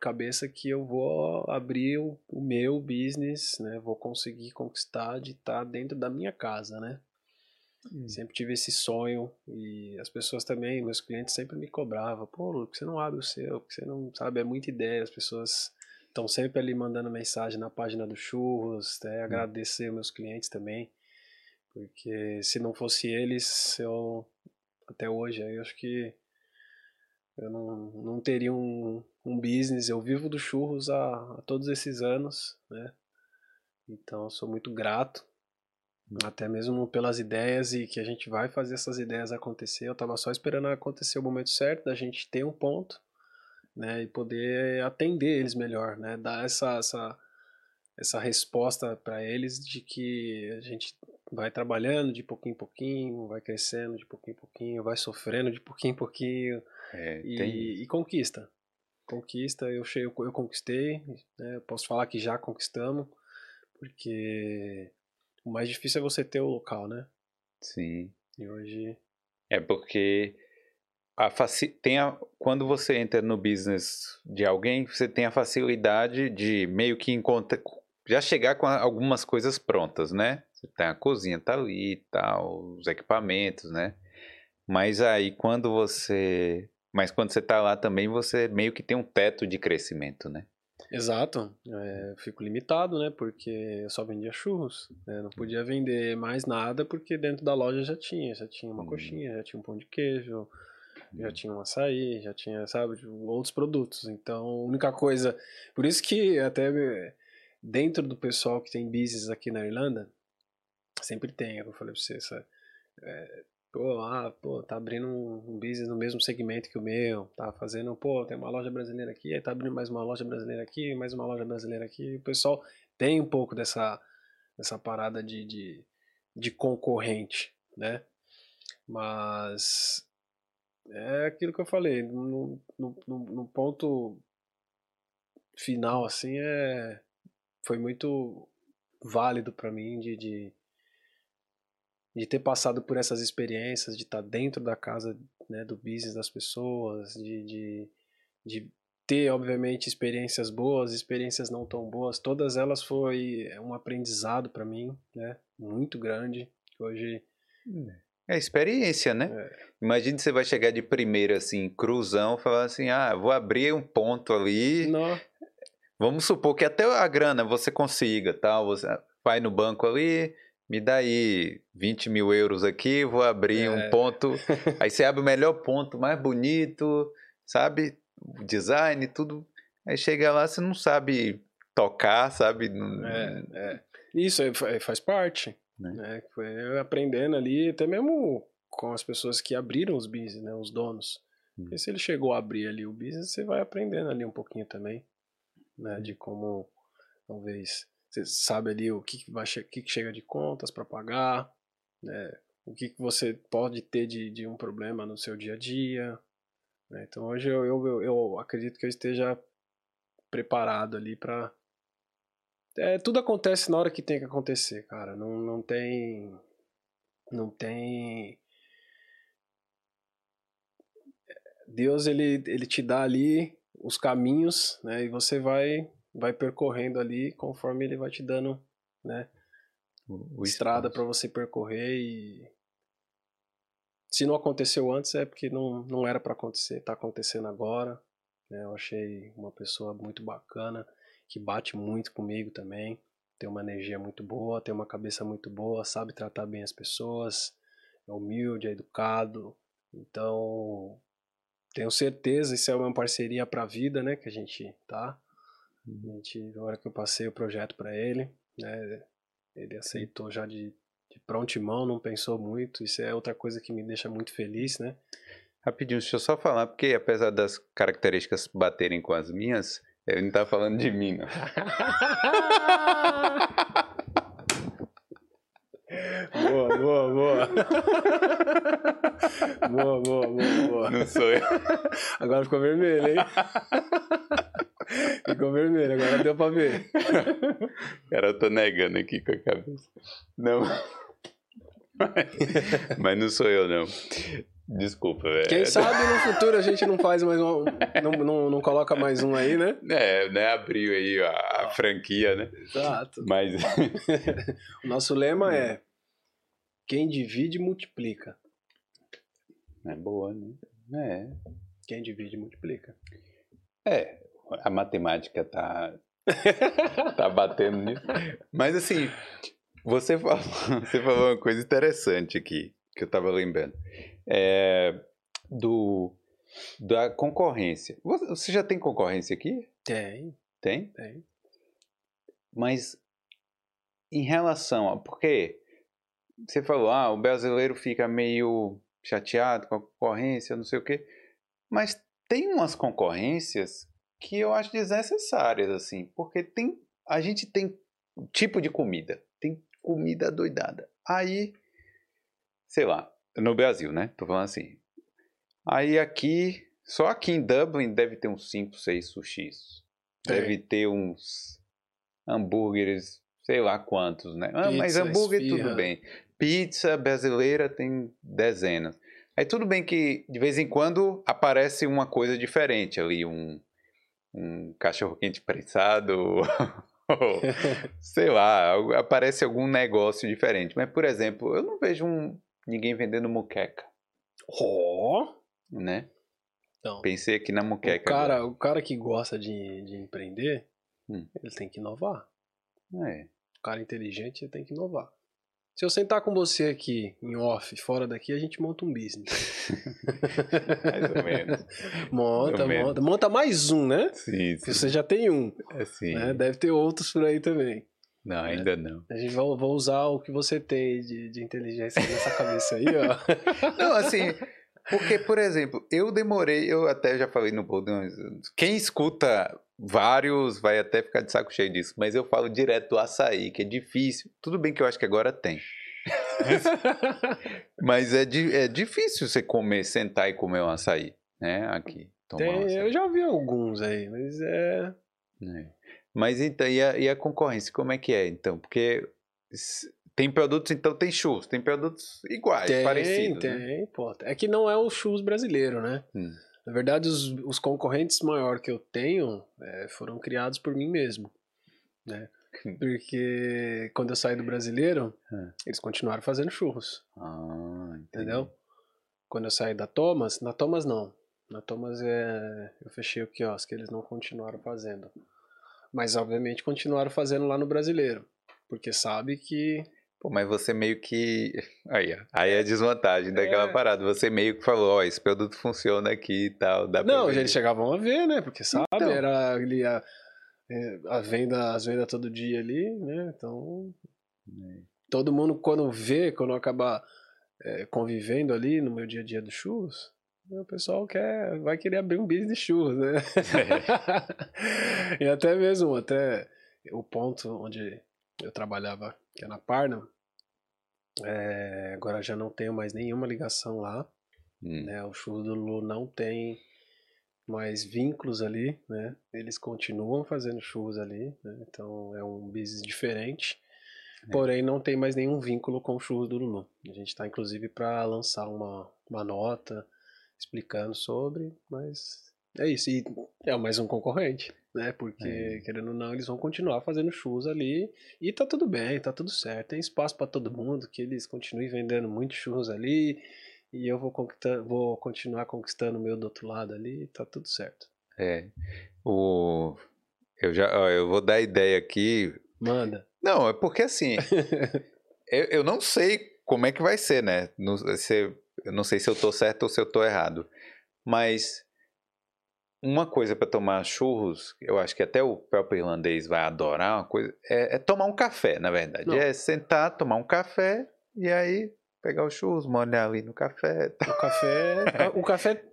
cabeça que eu vou abrir o, o meu business, né? Vou conseguir conquistar de estar dentro da minha casa, né? Hum. Sempre tive esse sonho e as pessoas também, meus clientes sempre me cobravam, pô, Lu, por que você não abre o seu? Porque você não sabe, é muita ideia, as pessoas estão sempre ali mandando mensagem na página do Churros, né? agradecer meus clientes também, porque se não fosse eles, eu até hoje, eu acho que eu não, não teria um, um business, eu vivo do Churros há, há todos esses anos, né? Então sou muito grato, até mesmo pelas ideias e que a gente vai fazer essas ideias acontecer. Eu estava só esperando acontecer o momento certo da gente ter um ponto né, e poder atender eles melhor, né, dar essa, essa, essa resposta para eles de que a gente vai trabalhando de pouquinho em pouquinho, vai crescendo de pouquinho em pouquinho, vai sofrendo de pouquinho em pouquinho é, e, e, conquista. Conquista, eu, eu, eu conquistei, né, posso falar que já conquistamos, porque o mais difícil é você ter o local, né? Sim. E hoje... É porque a tem a, quando você entra no business de alguém, você tem a facilidade de meio que encontrar, já chegar com algumas coisas prontas, né? Você tem a cozinha tá ali e tal, os equipamentos, né? Mas aí quando você, mas quando você tá lá também, você meio que tem um teto de crescimento, né? Exato, é, fico limitado, né? Porque eu só vendia churros, né? não podia vender mais nada porque dentro da loja já tinha, já tinha uma hum. coxinha, já tinha um pão de queijo, já uhum. tinha um açaí, já tinha, sabe, outros produtos. Então, a única coisa. Por isso que até dentro do pessoal que tem business aqui na Irlanda, sempre tem, eu falei pra você, essa, é, pô, ah, pô, tá abrindo um, business no mesmo segmento que o meu, tá fazendo, pô, tem uma loja brasileira aqui, aí tá abrindo mais uma loja brasileira aqui, mais uma loja brasileira aqui. O pessoal tem um pouco dessa, dessa parada de, de, de concorrente, né? Mas é aquilo que eu falei, no, no, no ponto final, assim, é, foi muito válido para mim de, de, de, ter passado por essas experiências, de estar dentro da casa né, do business das pessoas, de, de, de ter, obviamente, experiências boas, experiências não tão boas, todas elas foi um aprendizado para mim, né, muito grande, hoje... É. É experiência, né? É. Imagina você vai chegar de primeira, assim, cruzão, falar assim, ah, vou abrir um ponto ali. Não. Vamos supor que até a grana você consiga, tal, você vai no banco ali, me dá aí 20 mil euros aqui, vou abrir é. um ponto. (laughs) aí você abre o melhor ponto, mais bonito, sabe? design, tudo. Aí chega lá, você não sabe tocar, sabe? É, é. Isso faz parte. Né? né? Foi aprendendo ali, até mesmo com as pessoas que abriram os business, né? Os donos. Hum. Porque se ele chegou a abrir ali o business, você vai aprendendo ali um pouquinho também, né? De como, talvez, você sabe ali o que, vai, o que chega de contas para pagar, né? O que você pode ter de, de um problema no seu dia a dia. Né? Então hoje eu, eu, eu acredito que eu esteja preparado ali para é, tudo acontece na hora que tem que acontecer, cara. Não, não tem. Não tem. Deus, ele, ele te dá ali os caminhos, né? E você vai, vai percorrendo ali conforme ele vai te dando, né? O, o estrada para você percorrer e. Se não aconteceu antes é porque não, não era para acontecer, tá acontecendo agora. Né? Eu achei uma pessoa muito bacana que bate muito comigo também. Tem uma energia muito boa, tem uma cabeça muito boa, sabe tratar bem as pessoas, é humilde, é educado. Então, tenho certeza, isso é uma parceria para a vida, né, que a gente tá. A gente, na hora que eu passei o projeto para ele, né, ele aceitou já de, de prontimão, não pensou muito. Isso é outra coisa que me deixa muito feliz, né? Rapidinho, deixa eu só falar, porque apesar das características baterem com as minhas, ele não tá falando de mim, não. boa, boa, boa. boa, boa, boa, boa. Não sou eu. Agora ficou vermelho, hein? Ficou vermelho, agora deu pra ver. Cara, eu tô negando aqui com a cabeça. Não. Mas não sou eu, não. Desculpa, velho. Quem sabe no futuro a gente não faz mais um. Não, não, não coloca mais um aí, né? É, né? Abriu aí a, a franquia, né? Exato. Mas. (laughs) o nosso lema é: quem divide, multiplica. É boa, né? É. Quem divide, multiplica. É, a matemática tá. tá batendo nisso. Mas assim, você falou, (laughs) você falou uma coisa interessante aqui, que eu tava lembrando é, do, da concorrência. Você já tem concorrência aqui? Tem. Tem? Tem. Mas em relação a. Porque você falou, ah, o brasileiro fica meio chateado com a concorrência, não sei o quê. Mas tem umas concorrências que eu acho desnecessárias, assim, porque tem. A gente tem tipo de comida. Tem comida doidada. Aí, sei lá, no Brasil, né? Tô falando assim. Aí aqui, só aqui em Dublin deve ter uns 5, 6 sushis. Deve ter uns hambúrgueres, sei lá quantos, né? Pizza, ah, mas hambúrguer esfirra. tudo bem. Pizza brasileira tem dezenas. Aí tudo bem que de vez em quando aparece uma coisa diferente ali, um, um cachorro quente prensado, (laughs) (laughs) sei lá, aparece algum negócio diferente. Mas, por exemplo, eu não vejo um, ninguém vendendo muqueca. Ó! Oh. Né? Então, Pensei aqui na muqueca. O cara, o cara que gosta de, de empreender, hum. ele tem que inovar. É. O cara inteligente tem que inovar. Se eu sentar com você aqui em off, fora daqui, a gente monta um business. (laughs) mais ou menos. (laughs) monta, mais monta. Monta mais um, né? Sim, sim. Você já tem um. É, sim. Né? Deve ter outros por aí também. Não, é. ainda não. A gente vai, vai usar o que você tem de, de inteligência nessa cabeça aí, ó. (laughs) Não, assim, porque, por exemplo, eu demorei, eu até já falei no Boldão, quem escuta vários vai até ficar de saco cheio disso, mas eu falo direto do açaí, que é difícil. Tudo bem que eu acho que agora tem. (laughs) mas é, é difícil você comer, sentar e comer um açaí, né? Aqui. Tem, um eu já vi alguns aí, mas é. é. Mas então, e a, e a concorrência, como é que é então? Porque tem produtos, então tem churros, tem produtos iguais, tem, parecidos. Tem, né? pô. É que não é o churros brasileiro, né? Hum. Na verdade, os, os concorrentes maiores que eu tenho é, foram criados por mim mesmo, né? Hum. Porque quando eu saí do brasileiro, hum. eles continuaram fazendo churros. Ah, entendeu? Quando eu saí da Thomas, na Thomas não. Na Thomas é, eu fechei o quiosque, eles não continuaram fazendo. Mas obviamente continuaram fazendo lá no brasileiro, porque sabe que Pô, mas você meio que. (laughs) Aí, aí é a desvantagem daquela é. parada. Você meio que falou, ó, oh, esse produto funciona aqui e tal. Dá Não, eles chegavam a ver, né? Porque sabe, então... era ali a, é, a venda, as vendas todo dia ali, né? Então. É. Todo mundo, quando vê, quando acaba é, convivendo ali no meu dia a dia do churros, o pessoal quer, vai querer abrir um business de churros, né? É. (laughs) e até mesmo, até o ponto onde eu trabalhava, que é na Parna, é, agora já não tenho mais nenhuma ligação lá. Hum. Né? O churro do Lulu não tem mais vínculos ali, né? Eles continuam fazendo churros ali, né? então é um business diferente. É. Porém, não tem mais nenhum vínculo com o churros do Lulu. A gente está, inclusive, para lançar uma, uma nota explicando sobre, mas é isso. E é mais um concorrente né? Porque, é. querendo ou não, eles vão continuar fazendo churros ali e tá tudo bem, tá tudo certo. Tem espaço para todo mundo, que eles continuem vendendo muitos churros ali e eu vou, vou continuar conquistando o meu do outro lado ali, tá tudo certo. É. O... Eu já ó, eu vou dar ideia aqui. Manda. Não, é porque assim, (laughs) eu, eu não sei como é que vai ser, né? Se, eu não sei se eu tô certo ou se eu tô errado. Mas uma coisa para tomar churros, eu acho que até o próprio irlandês vai adorar uma coisa, é, é tomar um café, na verdade. Não. É sentar, tomar um café e aí pegar os churros, molhar ali no café. O café, o café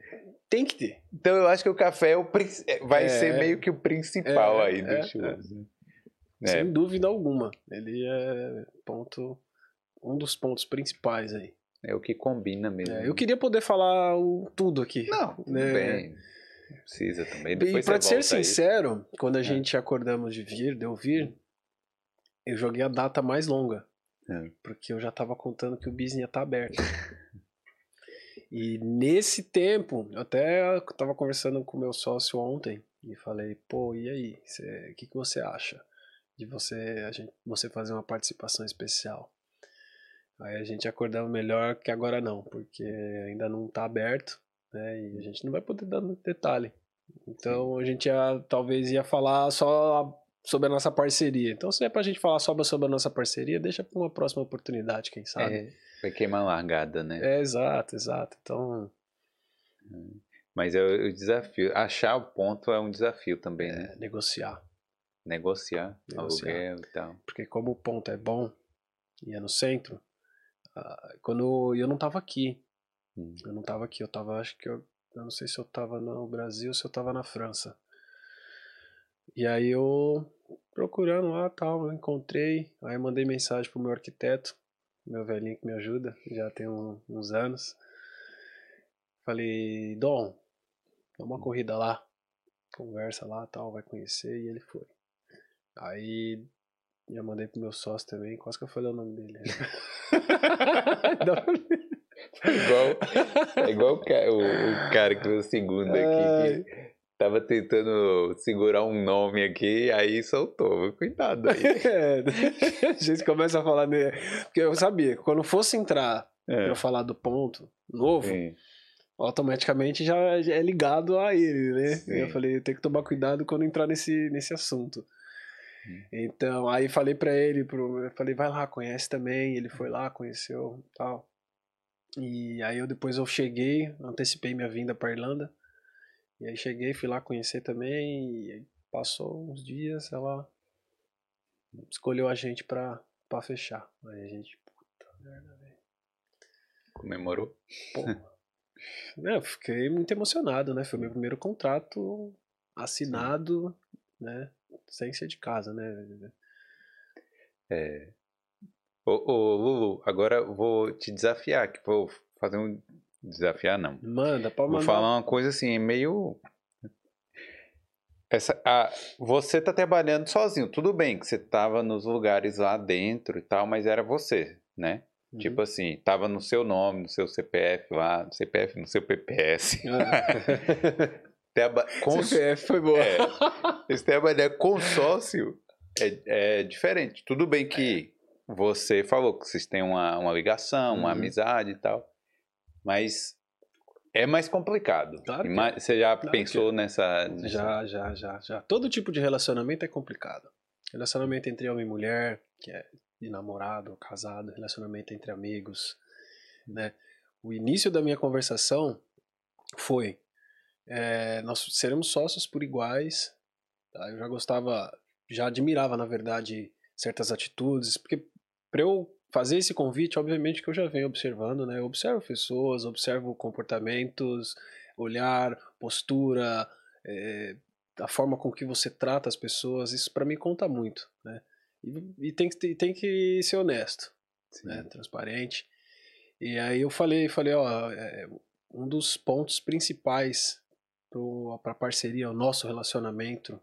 tem que ter. Então eu acho que o café é o, é, vai é, ser meio que o principal é, aí dos é, churros. Né? Sem dúvida alguma. Ele é ponto, um dos pontos principais aí. É o que combina mesmo. eu queria poder falar o, tudo aqui. Não, né? bem precisa também. Depois e pra ser sincero, aí. quando a é. gente acordamos de vir, de eu vir, eu joguei a data mais longa. É. Porque eu já tava contando que o business ia estar tá aberto. (laughs) e nesse tempo, eu até tava conversando com meu sócio ontem e falei, pô, e aí? O que, que você acha de você, a gente, você fazer uma participação especial? Aí a gente acordava melhor que agora não, porque ainda não tá aberto né? E a gente não vai poder dar muito detalhe. Então a gente ia, talvez ia falar só sobre a nossa parceria. Então se é pra gente falar só sobre a nossa parceria, deixa pra uma próxima oportunidade, quem sabe. É, vai queimar largada, né? É, exato, exato. Então... Mas é o desafio. Achar o ponto é um desafio também, né? É, negociar. Negociar, negociar. aluguel e tal. Porque como o ponto é bom e é no centro, quando eu não tava aqui, Hum. Eu não tava aqui, eu tava, acho que eu, eu não sei se eu tava no Brasil ou se eu tava na França. E aí eu procurando lá tal, encontrei, aí mandei mensagem pro meu arquiteto, meu velhinho que me ajuda, já tem um, uns anos. Falei, Dom, dá uma corrida lá, conversa lá tal, vai conhecer, e ele foi. Aí já mandei pro meu sócio também, quase que eu falei o nome dele. (laughs) É igual, é igual o, cara, o, o cara que foi o segundo aqui, que tava tentando segurar um nome aqui, aí soltou. Cuidado aí. (laughs) É, a gente começa a falar nele. Porque eu sabia que quando fosse entrar é. pra falar do ponto novo, Sim. automaticamente já é ligado a ele, né? Sim. Eu falei, tem que tomar cuidado quando entrar nesse, nesse assunto. Hum. Então, aí falei para ele, pro, falei, vai lá, conhece também. Ele foi lá, conheceu tal. E aí eu depois eu cheguei, antecipei minha vinda para Irlanda. E aí cheguei, fui lá conhecer também. E passou uns dias, ela escolheu a gente pra, pra fechar. Aí a gente, puta merda, velho. Comemorou? Pô. é, (laughs) eu fiquei muito emocionado, né? Foi meu primeiro contrato assinado, né? Sem ser de casa, né? É, Ô, ô, Lulu, agora vou te desafiar, que vou fazer um. Desafiar não. Manda, pode mandar. Vou falar uma coisa assim, meio. Essa, a, você tá trabalhando sozinho, tudo bem que você tava nos lugares lá dentro e tal, mas era você, né? Uhum. Tipo assim, tava no seu nome, no seu CPF lá, no CPF, no seu PPS. Ah. (laughs) com, (laughs) CPF foi boa. É, esse trabalhar com sócio é, é diferente. Tudo bem que você falou que vocês têm uma, uma ligação, uma uhum. amizade e tal, mas é mais complicado. Claro é. Você já claro pensou é. nessa, nessa, Já, já, já, já. Todo tipo de relacionamento é complicado. Relacionamento entre homem e mulher, que é de namorado, casado, relacionamento entre amigos, né? O início da minha conversação foi é, nós seremos sócios por iguais. Tá? Eu já gostava, já admirava, na verdade, certas atitudes, porque para eu fazer esse convite, obviamente que eu já venho observando, né? Eu observo pessoas, observo comportamentos, olhar, postura, é, a forma com que você trata as pessoas, isso para mim conta muito, né? E, e tem, que, tem que ser honesto, né? transparente. E aí eu falei, falei, ó, é, um dos pontos principais para a parceria, o nosso relacionamento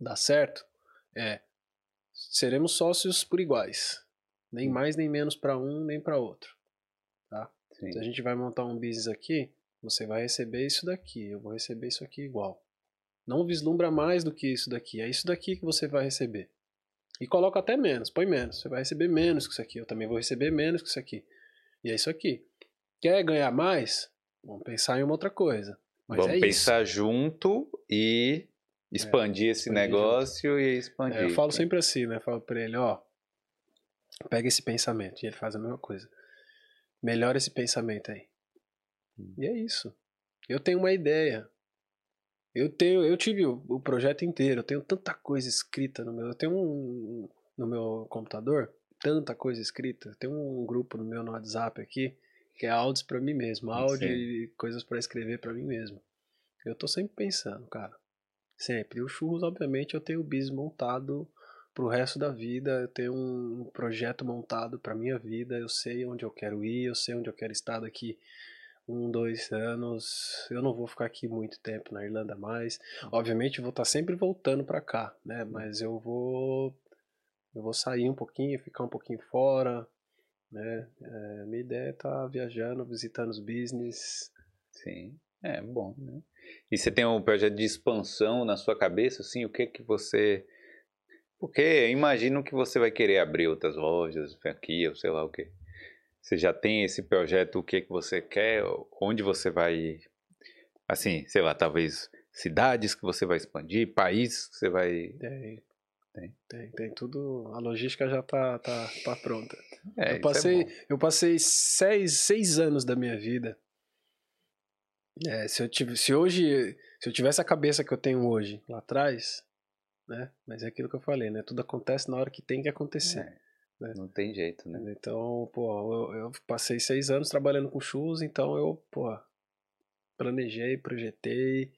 dar certo, é seremos sócios por iguais. Nem mais nem menos para um, nem para outro. Tá? Se a gente vai montar um business aqui, você vai receber isso daqui, eu vou receber isso aqui igual. Não vislumbra mais do que isso daqui, é isso daqui que você vai receber. E coloca até menos, põe menos. Você vai receber menos que isso aqui, eu também vou receber menos que isso aqui. E é isso aqui. Quer ganhar mais? Vamos pensar em uma outra coisa. Mas Vamos é pensar isso. junto e expandir é, esse negócio junto. e expandir. É, eu falo sempre assim, né? Eu falo pra ele, ó, pega esse pensamento. E ele faz a mesma coisa. Melhora esse pensamento aí. Hum. E é isso. Eu tenho uma ideia. Eu tenho, eu tive o, o, projeto inteiro, eu tenho tanta coisa escrita no meu, eu tenho um, no meu computador, tanta coisa escrita. Tem um grupo no meu no WhatsApp aqui que é áudios para mim mesmo, áudio Sim. e coisas para escrever para mim mesmo. Eu tô sempre pensando, cara. Sempre. E o churros, obviamente, eu tenho o bis montado pro resto da vida, eu tenho um projeto montado para minha vida, eu sei onde eu quero ir, eu sei onde eu quero estar daqui um, dois anos. Eu não vou ficar aqui muito tempo na Irlanda mais. Obviamente, eu vou estar tá sempre voltando para cá, né? Mas eu vou eu vou sair um pouquinho, ficar um pouquinho fora, né? É, minha ideia é estar tá viajando, visitando os business. Sim, é bom, né? E você tem um projeto de expansão na sua cabeça, assim, o que que você... Porque imagino que você vai querer abrir outras lojas, franquia, ou sei lá o que. Você já tem esse projeto, o que que você quer, onde você vai... Assim, sei lá, talvez cidades que você vai expandir, países que você vai... Tem. Tem. Tem, tem tudo. A logística já tá, tá, tá pronta. É, eu passei, é eu passei seis, seis anos da minha vida. É, se, eu tive, se hoje, se eu tivesse a cabeça que eu tenho hoje lá atrás, né? Mas é aquilo que eu falei, né? Tudo acontece na hora que tem que acontecer. É, né? Não tem jeito, né? Então, pô, eu, eu, passei seis anos trabalhando com churros, então eu, pô, planejei, projetei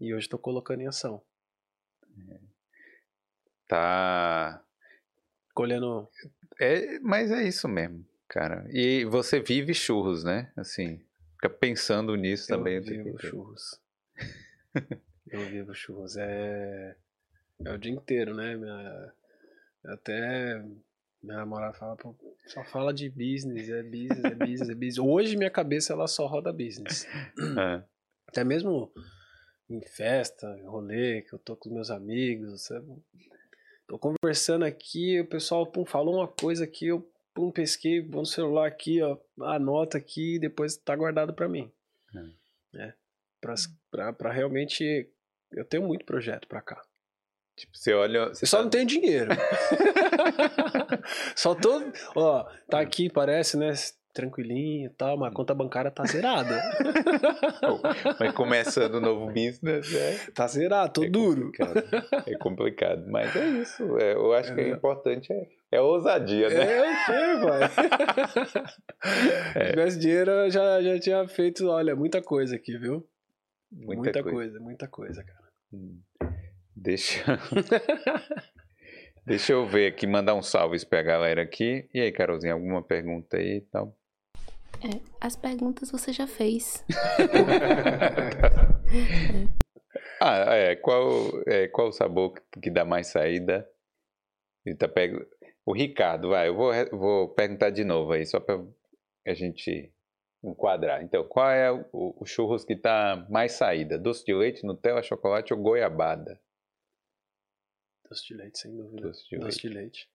e hoje estou colocando em ação. É tá colhendo. É, mas é isso mesmo, cara. E você vive churros, né? Assim, fica pensando nisso eu também. Eu vivo churros. (laughs) eu vivo churros. É, é o dia inteiro, né? Minha... Até minha namorada fala, Pô, só fala de business, é business, é business, é business. Hoje minha cabeça ela só roda business. (clears throat) É. Até mesmo em festa, em rolê, que eu tô com meus amigos, Tô conversando aqui, o pessoal pum, falou uma coisa aqui, eu pum, pesquei, vou no celular aqui, ó, anota aqui e depois tá guardado para mim. É. é pra, pra, pra, realmente. Eu tenho muito projeto pra cá. Tipo, você olha. Você eu só tá... não tenho dinheiro. (laughs) só tô. Ó, tá aqui, parece, né? Tranquilinho e tal, mas a conta bancária tá zerada. (laughs) mas começando o novo business, é. Tá zerado, tô é duro. Complicado. É complicado, mas é isso. É, eu acho que é, é importante é, é ousadia, né? É, eu tenho, pai. (laughs) Se tivesse dinheiro, eu já, já tinha feito, olha, muita coisa aqui, viu? Muita, muita coisa. coisa. muita coisa, cara. Hum. Deixa. (laughs) Deixa eu ver aqui, mandar um salve pra galera aqui. E aí, Carolzinha, alguma pergunta aí e tal? É, as perguntas você já fez. (laughs) ah, é. Qual, é, qual o sabor que dá mais saída? Tá pego... O Ricardo, vai, eu vou, vou perguntar de novo aí, só para a gente enquadrar. Então, qual é o, o churros que tá mais saída? Doce de leite, Nutella, chocolate ou goiabada? Doce de leite, sem dúvida. Doce de, Doce leite. De leite.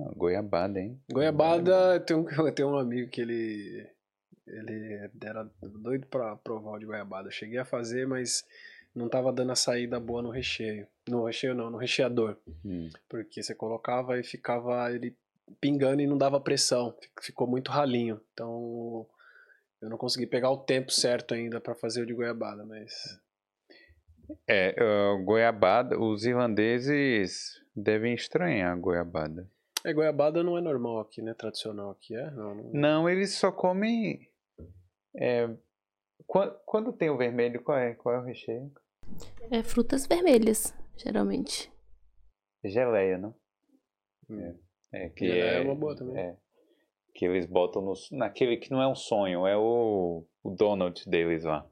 Ah, goiabada, hein? Goiabada, tem um, (laughs) tem um amigo que ele ele era doido pra provar o de goiabada. Eu cheguei a fazer, mas não tava dando a saída boa no recheio. No recheio não, no recheador. Hum. Porque você colocava e ficava. Ele pingando e não dava pressão, ficou muito ralinho. Então eu não consegui pegar o tempo certo ainda para fazer o de goiabada, mas é, uh, goiabada, os irlandeses devem estranhar a goiabada. É, goiabada não é normal aqui, né? Tradicional aqui, é? Não, não... não eles só comem. É, quando, quando, tem o vermelho, qual é? Qual é o recheio? É frutas vermelhas, geralmente. Geleia, não? Hum. É, é, que é, é uma boa também. É, que eles botam no, naquele que não é um sonho, é o, o donut deles lá.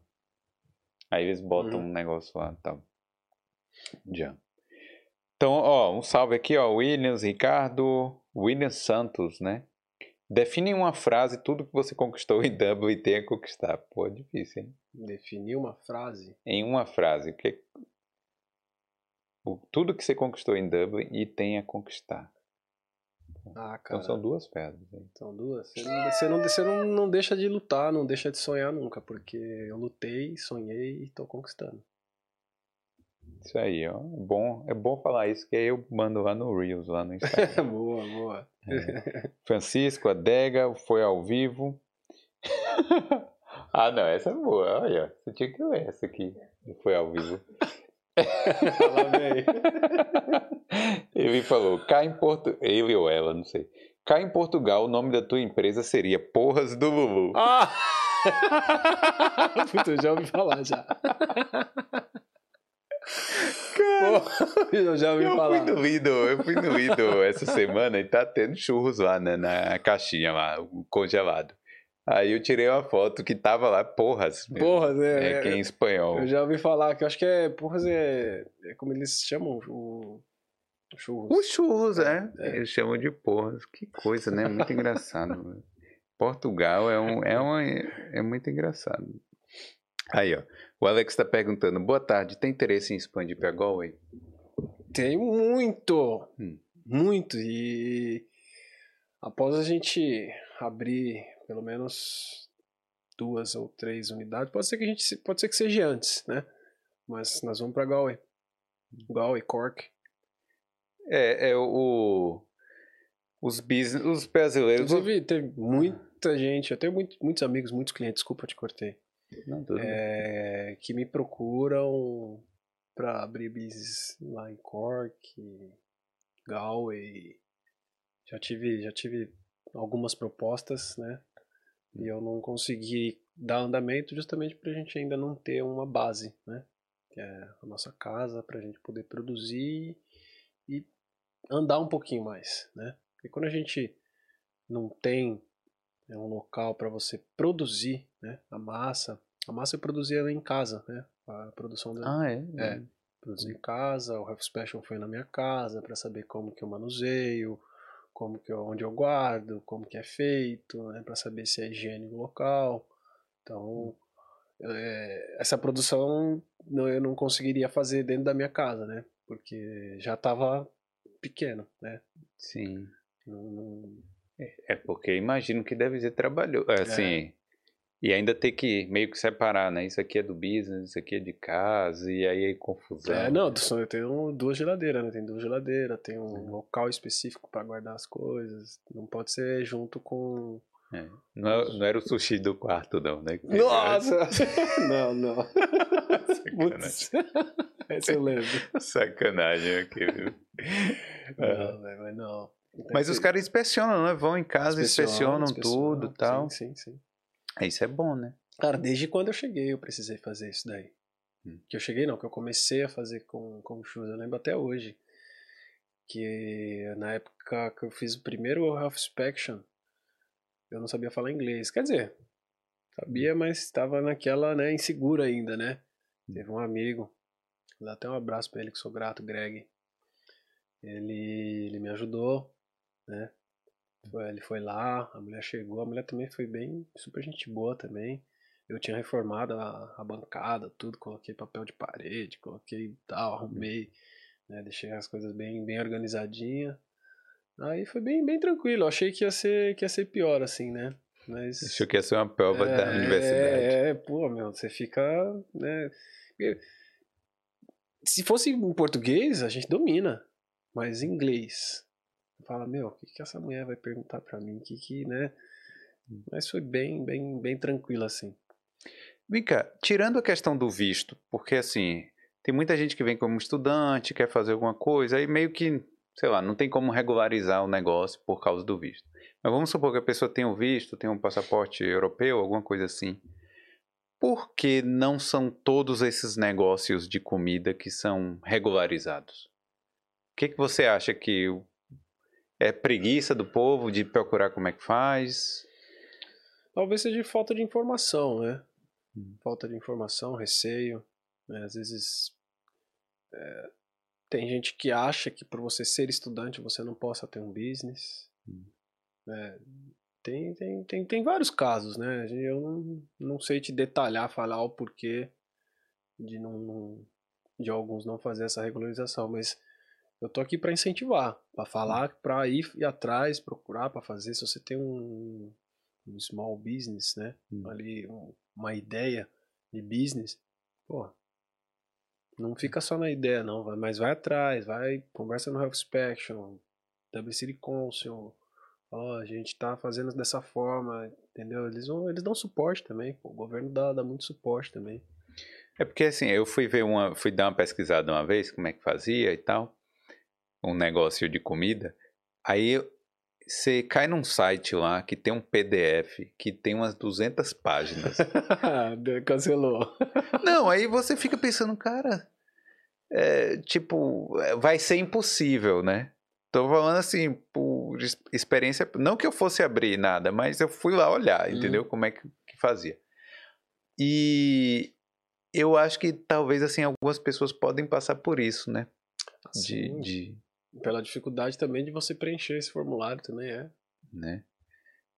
Aí eles botam uhum. um negócio lá e tal. Já. Então, ó, um salve aqui, ó. Williams, Ricardo, William Santos, né? Define uma frase tudo que você conquistou em Dublin e tenha conquistar. Pô, é difícil, hein? Definir uma frase? Em uma frase. Que... Tudo que você conquistou em Dublin e tenha conquistar. Ah, cara. Então são duas pedras. Hein? São duas. Você, não, você, não, você não, não deixa de lutar, não deixa de sonhar nunca, porque eu lutei, sonhei e tô conquistando. Isso aí, ó. É bom, é bom falar isso, que aí eu mando lá no Reels, lá no Instagram. (laughs) boa, boa. É. Francisco, Adega, foi ao vivo. (laughs) ah, não, essa é boa. Olha, você tinha que ler essa aqui. Foi ao vivo. (laughs) Ele falou, cá em Porto... Ele ou ela, não sei. Cá em Portugal, o nome da tua empresa seria Porras do Lulu. Ah! Puta, já ouvi falar já. Cara, (laughs) eu já ouvi eu falar. Fui no Lido, eu fui no Lido essa semana e tá tendo churros lá, né, na caixinha lá, congelado. Aí eu tirei uma foto que tava lá, porras. Porras, é. É, que é em espanhol. Eu já ouvi falar que eu acho que é. Porras é. É como eles chamam o. Churros. Os churros, é. é. Eles chamam de porras. Que coisa, né? Muito engraçado. Portugal é, um, é, uma, é muito engraçado. Aí, ó. O Alex está perguntando: boa tarde, tem interesse em expandir para Galway? Tenho muito. Hum. Muito. E após a gente abrir pelo menos duas ou três unidades. Pode ser que a gente pode ser que seja antes, né? Mas nós vamos para Galway. Galway, Cork. É, é o os business, os brasileiros. Inclusive, tem muita gente, eu tenho muito, muitos amigos, muitos clientes, desculpa, te cortei. Não, é, que me procuram para abrir business lá em Cork, Galway. Já tive, já tive algumas propostas, né? E eu não consegui dar andamento justamente para a gente ainda não ter uma base, né? Que é a nossa casa, para a gente poder produzir e andar um pouquinho mais, né? Porque quando a gente não tem é um local para você produzir, né? A massa, a massa eu produzia em casa, né? A produção da, ah é, é produzir em casa. O Half Special foi na minha casa para saber como que eu manuseio, como que eu, onde eu guardo, como que é feito, né, para saber se é higiene no local. Então, é, essa produção não, eu não conseguiria fazer dentro da minha casa, né? Porque já estava pequeno, né? Sim. Não, não... É, é porque imagino que deve ser trabalhoso. Assim, é. E ainda ter que meio que separar, né? Isso aqui é do business, isso aqui é de casa, e aí é confusão. É, não, eu tenho duas geladeiras, né? Tem duas geladeiras, tem um é. local específico para guardar as coisas. Não pode ser junto com. É. Não, não, era o sushi do quarto, não, né? Nossa! (laughs) não, não. (laughs) Sacanagem. Essa eu lembro. Sacanagem aqui, viu? Não, mas não. Mas os caras inspecionam, né? Vão em casa, inspecionam, inspecionam tudo e tal. Sim, sim, sim. Isso é bom, né? Cara, desde quando eu cheguei eu precisei fazer isso daí. Hum. Que eu cheguei não, que eu comecei a fazer com, com shoes, eu lembro até hoje. Que na época que eu fiz o primeiro Health Inspection, eu não sabia falar inglês. Quer dizer, sabia, mas estava naquela, né, insegura ainda, né? Hum. Teve um amigo, dá até um abraço para ele que sou grato, Greg. Ele, ele me ajudou, né? Ele foi lá, a mulher chegou, a mulher também foi bem, super gente boa também. Eu tinha reformado a, a bancada, tudo, coloquei papel de parede, coloquei tal, arrumei, né, deixei as coisas bem, bem organizadinha. Aí foi bem, bem tranquilo. Eu achei que ia ser, que ia ser pior, assim, né? Mas. Achou que ia ser uma prova é, da universidade. É, é, pô, meu, você fica. Né, se fosse em português, a gente domina. Mas em inglês, fala, meu, o que, que essa mulher vai perguntar pra mim? Que que, né? Mas foi bem, bem, bem tranquilo assim. Vem cá, tirando a questão do visto, porque assim, tem muita gente que vem como estudante, quer fazer alguma coisa, aí meio que, sei lá, não tem como regularizar o negócio por causa do visto. Mas vamos supor que a pessoa tem o visto, tem um passaporte europeu, alguma coisa assim. Por que não são todos esses negócios de comida que são regularizados? O que, que você acha que é preguiça do povo de procurar como é que faz? Talvez seja falta de informação, né? Hum. Falta de informação, receio. Né? Às vezes é, tem gente que acha que por você ser estudante você não possa ter um business. Hum. Né? Tem, tem, tem, tem vários casos, né? Eu não, não sei te detalhar, falar o porquê de, não de alguns não fazer essa regularização, mas eu tô aqui para incentivar, para falar, para ir, ir atrás, procurar para fazer. Se você tem um, um small business, né? Hum. Ali, um, uma ideia de business, pô, não fica só na ideia, não, mas vai atrás, vai, conversa no Health Inspection, WCD Council, ó, a gente tá fazendo dessa forma, entendeu? Eles, vão, eles dão suporte também, pô, o governo dá, dá muito suporte também. É porque assim, eu fui ver uma, fui dar uma pesquisada uma vez, como é que fazia e tal, um negócio de comida, aí você cai num site lá que tem um PDF que tem umas 200 páginas. (laughs) Cancelou. Não, aí você fica pensando, cara, é, tipo, é, vai ser impossível, né? Tô falando assim, por experiência. Não que eu fosse abrir nada, mas eu fui lá olhar, hum. entendeu? Como é que, que fazia. E eu acho que talvez assim algumas pessoas podem passar por isso, né? De, de, Pela dificuldade também de você preencher esse formulário também é. Né?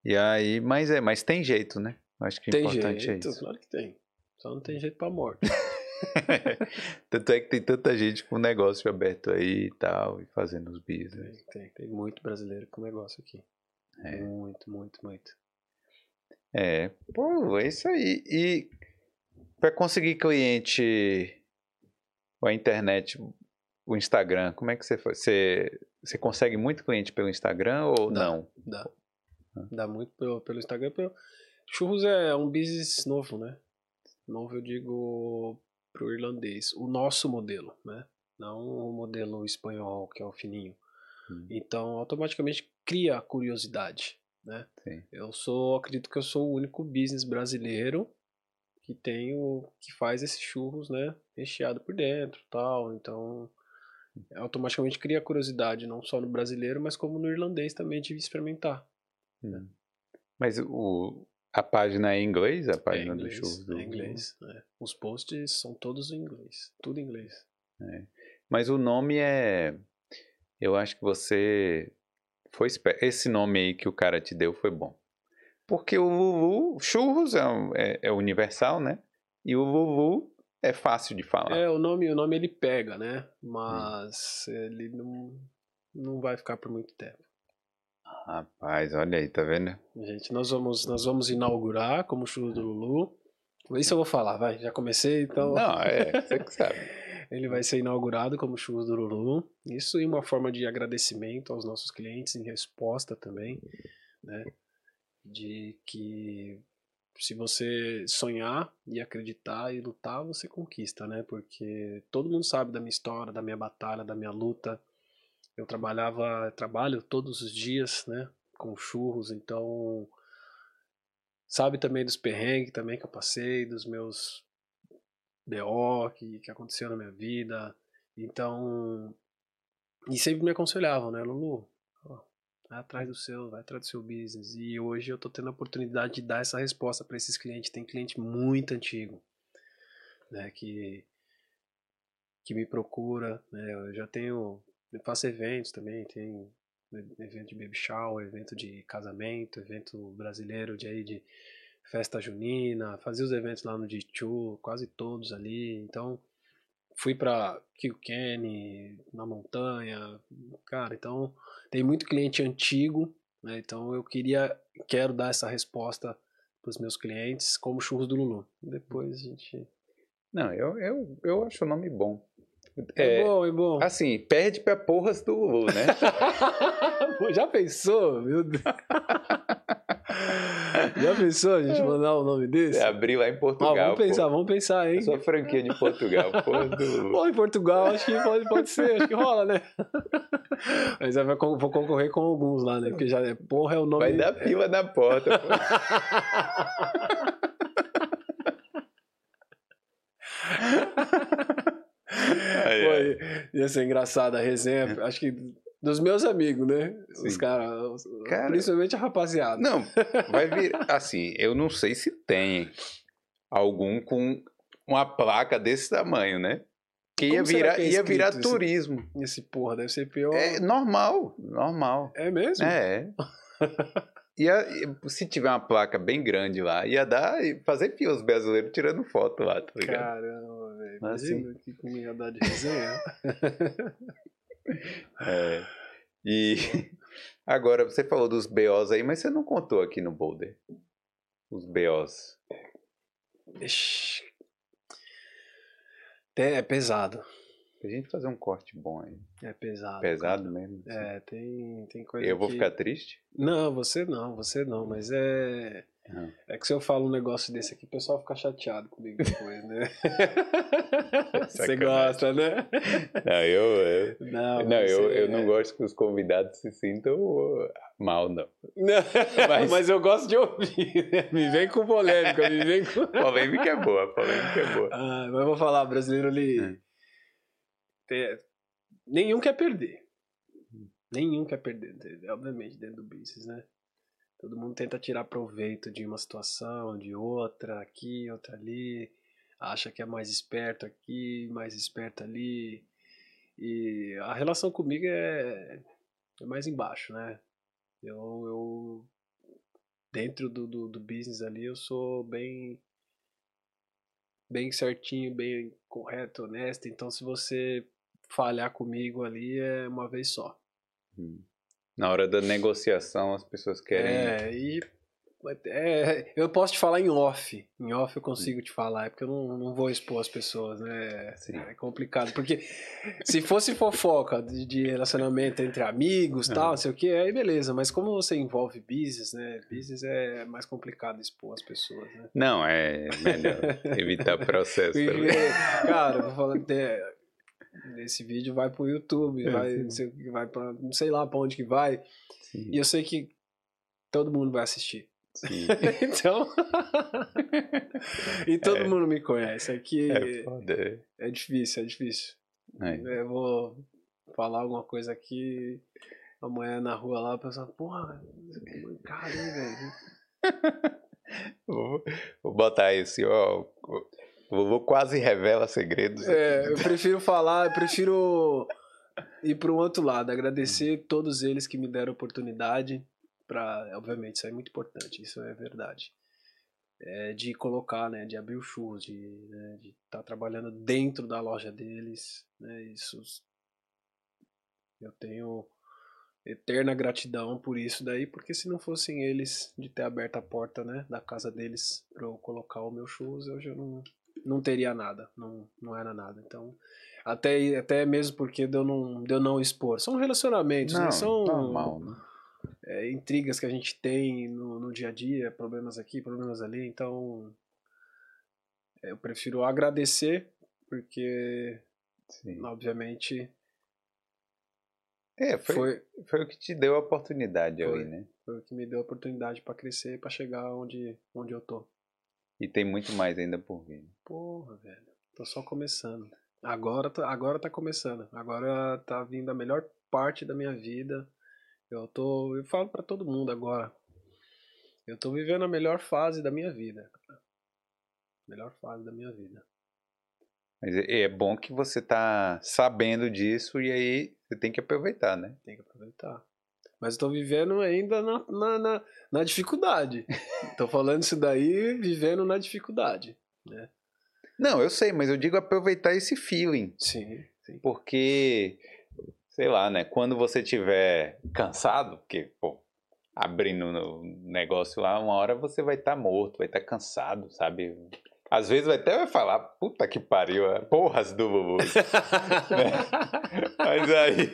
E aí, mas é, mas tem jeito, né? Acho que tem importante jeito, é isso. Claro que tem. Só não tem jeito pra morte. (laughs) Tanto é que tem tanta gente com negócio aberto aí e tal, e fazendo os business. Tem, tem, tem muito brasileiro com negócio aqui. É. Muito, muito, muito. É, pô, é isso aí. E para conseguir cliente com a internet, o Instagram, como é que você? Você, você consegue muito cliente pelo Instagram ou dá, não? Dá. Dá muito pelo, pelo Instagram. Pelo... Churros é um business novo, né? Novo eu digo para o irlandês, o nosso modelo, né? Não o modelo espanhol, que é o fininho. Hum. Então, automaticamente cria curiosidade, né? Sim. Eu sou, acredito que eu sou o único business brasileiro que tem o que faz esses churros, né, recheado por dentro, tal. Então, automaticamente cria curiosidade não só no brasileiro, mas como no irlandês também de experimentar. Hum. Mas o, a página é em inglês? A página é inglês, do show? Do... É inglês. É. Os posts são todos em inglês. Tudo em inglês. É. Mas o nome é. Eu acho que você. Foi Esse nome aí que o cara te deu foi bom. Porque o Lulu, churros é, é, é universal, né? E o Lulu é fácil de falar. É, o nome, o nome ele pega, né? Mas hum. ele não, não vai ficar por muito tempo. Rapaz, olha aí, tá vendo? Gente, nós vamos, nós vamos inaugurar como churros do Lulu. Isso eu vou falar, vai. Já comecei, então. Não, é, você que sabe. (laughs) Ele vai ser inaugurado como churros do Lulu. Isso em uma forma de agradecimento aos nossos clientes, em resposta também, né? De que se você sonhar e acreditar e lutar, você conquista, né? Porque todo mundo sabe da minha história, da minha batalha, da minha luta eu trabalhava, trabalho todos os dias, né, com churros, então sabe também dos perrengues também que eu passei, dos meus BO que, que aconteceu na minha vida. Então, e sempre me aconselhavam, né, Lulu, vai atrás do seu, vai atrás do seu business. E hoje eu tô tendo a oportunidade de dar essa resposta para esses clientes. Tem cliente muito antigo, né, que que me procura, né? Eu já tenho eu faço eventos também, tem evento de baby shower, evento de casamento, evento brasileiro de aí de festa junina, fazia os eventos lá no Dichu, quase todos ali. Então, fui para Kilkenny, na montanha, cara, então tem muito cliente antigo, né? Então eu queria, quero dar essa resposta para os meus clientes como churros do Lulu. Depois a gente Não, eu, eu, eu acho o nome bom. É, É, bom, é bom. assim, perde pra porras do Lulu, né? (laughs) Já pensou? Meu Deus. (laughs) Já pensou a gente mandar o nome desse? Você abrir lá em Portugal. vamos pensar, pô. vamos pensar, hein? Sua franquia de Portugal, (laughs) do em Portugal acho que pode, pode ser, acho que rola, né? (laughs) Mas eu vou con- vou concorrer com alguns lá, né? Porque já é porra é o nome. Vai dar fila na porta, pô. (laughs) Ai, Pô, ia- ia ser engraçado a resenha, acho que dos meus amigos, né? Os Sim. caras, Cara- principalmente a rapaziada. Não, (laughs) vai vir. Assim, eu não sei se tem algum com uma placa desse tamanho, né? Que ia Como será virar, que é ia virar esse- turismo. Esse porra deve ser pior. É normal, normal. É mesmo? É. (laughs) Ia, se tiver uma placa bem grande lá, ia dar e fazer fila os brasileiros tirando foto lá, tá ligado? Caramba, velho. Mas Imagina que como ia dar de resenha. (laughs) É. E (laughs) agora, você falou dos BOs aí, mas você não contou aqui no Boulder. Os BOs. É, é pesado. Pra gente fazer um corte bom aí. É pesado. Pesado mesmo. assim. É, tem, tem coisa Eu vou que... ficar triste? Não, você não, você não, mas é. Não. É que se eu falo um negócio desse aqui, o pessoal fica chateado comigo depois, né? (laughs) você gosta, né? Não, eu, eu, Não, não, eu, você- eu não gosto que os convidados se sintam uh, mal, não. Não, (laughs) Mas- mas... eu gosto de ouvir, né? Me vem com polêmica, me vem com. (laughs) Polêmica é boa, polêmica é boa. Ah, mas eu vou falar, brasileiro ele. É. tem- Nenhum quer perder. Nenhum quer perder, obviamente, dentro do business, né? Todo mundo tenta tirar proveito de uma situação, de outra, aqui, outra ali. Acha que é mais esperto aqui, mais esperto ali. E a relação comigo é, é mais embaixo, né? Eu, eu dentro do, do, do business ali, eu sou bem bem certinho, bem correto, honesto. Então, se você falhar comigo ali, é uma vez só. Hum. Na hora da negociação, as pessoas querem. É, e é, eu posso te falar em off. Em off eu consigo te falar, é porque eu não, não vou expor as pessoas, né? Sim. É complicado. Porque se fosse fofoca de, de relacionamento entre amigos tal, não sei o que, aí beleza. Mas como você envolve business, né? Business é mais complicado expor as pessoas, né? Não, é melhor (laughs) evitar processo (laughs) cara, vou falar até. Esse vídeo vai pro YouTube, É, vai, não sei, vai pra, não sei lá pra onde que vai. Sim, E eu sei que todo mundo vai assistir. (laughs) então. (laughs) e todo É. mundo me conhece. Aqui É é, foda. difícil, é difícil. É. Eu vou falar alguma coisa aqui. Amanhã na rua lá, o pessoal, porra, mancada, hein, velho? (laughs) Vou, vou botar esse, ó. O Lulu quase revela segredos. É, eu prefiro falar, eu prefiro ir para um outro lado, agradecer todos eles que me deram oportunidade para, obviamente, isso é muito importante, isso é verdade. É, de colocar, né, de abrir o churros, de né, estar trabalhando dentro da loja deles, né, isso eu tenho eterna gratidão por isso daí, porque se não fossem eles de ter aberto a porta, né, da casa deles para eu colocar o meu churros, eu já não não teria nada, não, não era nada. Então, até, até mesmo porque de eu não, de eu não expor. São relacionamentos, Não, né? São normal, né? é, intrigas que a gente tem no, no dia a dia, problemas aqui, problemas ali. Então, é, eu prefiro agradecer, porque, Sim. obviamente, É, foi, foi, foi o que te deu a oportunidade Foi. ali, né? foi o que me deu a oportunidade para crescer, para chegar onde, onde eu tô. E tem muito mais ainda por vir. Porra, velho. Tô só começando. Agora tá, agora tá começando. Agora tá vindo a melhor parte da minha vida. Eu tô. Eu falo pra todo mundo agora. Eu tô vivendo a melhor fase da minha vida. Melhor fase da minha vida. Mas é, é bom que você tá sabendo disso e aí você tem que aproveitar, né? Tem que aproveitar. Mas tô vivendo ainda na, na, na, na dificuldade. (laughs) tô falando isso daí vivendo na dificuldade. Né? Não, eu sei, mas eu digo aproveitar esse feeling. Sim, sim. Porque, sei lá, né? Quando você tiver cansado, porque, pô, abrindo o negócio lá, uma hora você vai estar morto, vai estar cansado, sabe? Às vezes vai até falar, puta que pariu, é porras do Bubu. né? (laughs) (laughs) Mas aí,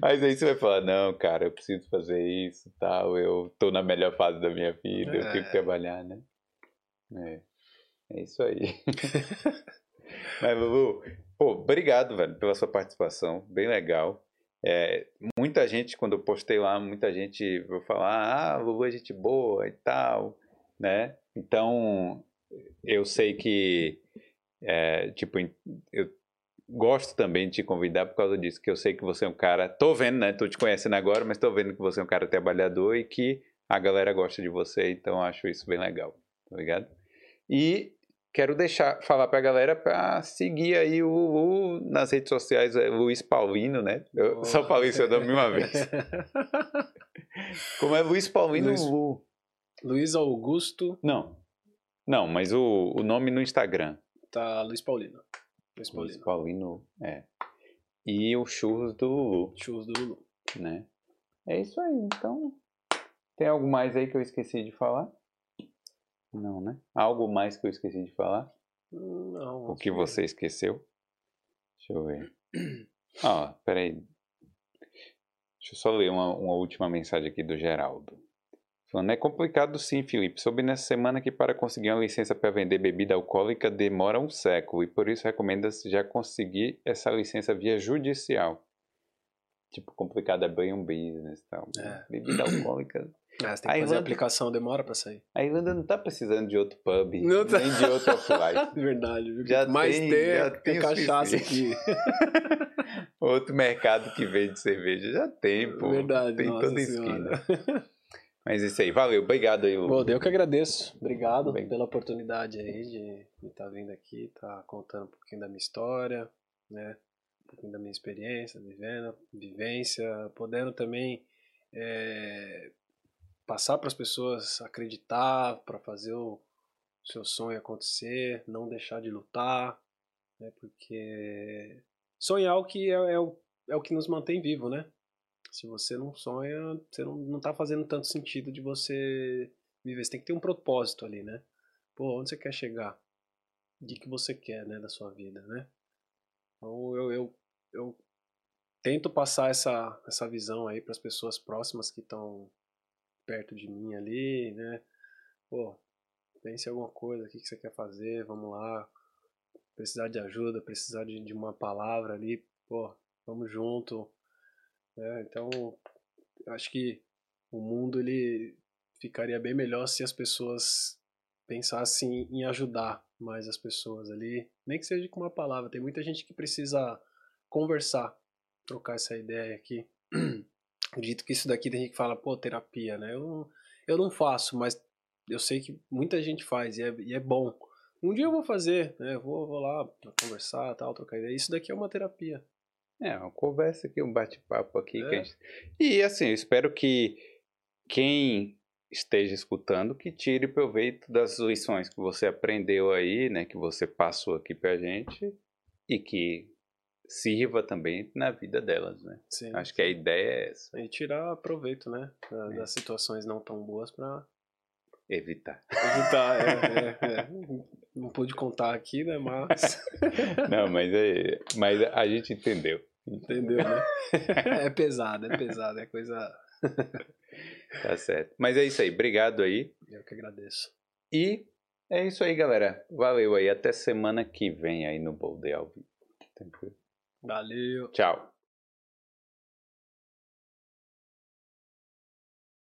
mas aí você vai falar, não, cara, eu preciso fazer isso tal, eu tô na melhor fase da minha vida, eu tenho que É. trabalhar, né? É, é isso aí. (laughs) mas, Bubu, pô, obrigado, velho, pela sua participação, bem legal. É, muita gente, quando eu postei lá, muita gente vai falar, ah, Bubu é gente boa e tal, né? Então, eu sei que, é, tipo, eu gosto também de te convidar por causa disso, que eu sei que você é um cara, tô vendo, né? Tô te conhecendo agora, mas tô vendo que você é um cara trabalhador e que a galera gosta de você, então acho isso bem legal, tá ligado? E quero deixar, falar pra galera pra seguir aí o Lulu nas redes sociais, é Luiz Paulino, né? Eu só falei seu nome uma vez. (laughs) Como é Luiz Paulino Luiz- Lu? Luiz Augusto Não. Não, mas o, o nome no Instagram. tá Luiz Paulino. Luiz Luiz Paulino. Paulino, é. E o churros do Lulu, Churros do Lulu. né? É isso aí, então. Tem algo mais aí que eu esqueci de falar? Não, né? Algo mais que eu esqueci de falar? Não. O que você esqueceu? Deixa eu ver. (clears throat) Ah, peraí. Deixa eu só ler uma, uma última mensagem aqui do Geraldo. Falando, é complicado sim, Felipe. Soube nessa semana que para conseguir uma licença para vender bebida alcoólica demora um século e por isso recomenda-se já conseguir essa licença via judicial. Tipo, complicado é bem um business e tal. É. Bebida alcoólica. Ah, (clears throat) você tem que A fazer a Irlanda- aplicação, demora pra sair. A Irlanda não tá precisando de outro pub, (laughs) Não tá. nem de outro offline. (laughs) Verdade. viu? Já Mas tem- tem, já tem, tem cachaça aqui. (laughs) Outro mercado que vende cerveja já tem, pô. Verdade, Tem toda senhora. esquina. Mas isso aí, valeu, obrigado aí, Lu. Bom, eu que agradeço. Obrigado Bem. pela oportunidade aí de estar vindo aqui, estar contando um pouquinho da minha história, né? Um pouquinho da minha experiência, vivendo, vivência, podendo também é, passar para as pessoas acreditar, para fazer o seu sonho acontecer, não deixar de lutar, né? Porque sonhar é o que é, é o, é o que nos mantém vivo, né? Se você não sonha, você não, não tá fazendo tanto sentido de você viver. Você tem que ter um propósito ali, né? Pô, onde você quer chegar? O que, você quer, né, da sua vida, né? Então eu, eu, eu tento passar essa, essa visão aí para as pessoas próximas que estão perto de mim ali, né? Pô, pense alguma coisa, o que, que você quer fazer, vamos lá. Precisar de ajuda, precisar de, de uma palavra ali, pô, vamos junto. Né? então, eu acho que o mundo ele ficaria bem melhor se as pessoas pensassem em ajudar mais as pessoas ali, nem que seja com uma palavra. Tem muita gente que precisa conversar, trocar essa ideia aqui. (clears throat) Acredito que isso daqui tem gente que fala, pô, terapia, né? Eu eu não faço, mas eu sei que muita gente faz e é, e é bom. Um dia eu vou fazer, né? Vou, vou lá conversar, tal, trocar ideia. Isso daqui é uma terapia. É, uma conversa aqui, um bate-papo aqui. É. gente- E assim, eu espero que quem esteja escutando que tire proveito das lições que você aprendeu aí, né? Que você passou aqui pra gente e que sirva também na vida delas, né? Sim. Acho que a ideia é essa, E tirar proveito, né? É. Das situações não tão boas pra evitar. evitar. é, (laughs) é, é. Não pude contar aqui, né? Mas. (laughs) Não, mas, é, mas a gente entendeu. Entendeu, né? (laughs) É pesado, é pesado, é coisa. (laughs) Tá certo. Mas é isso aí. Obrigado aí. Eu que agradeço. E é isso aí, galera. Valeu aí. Até semana que vem aí no Boldê ao vivo. Tranquilo? Valeu. Tchau.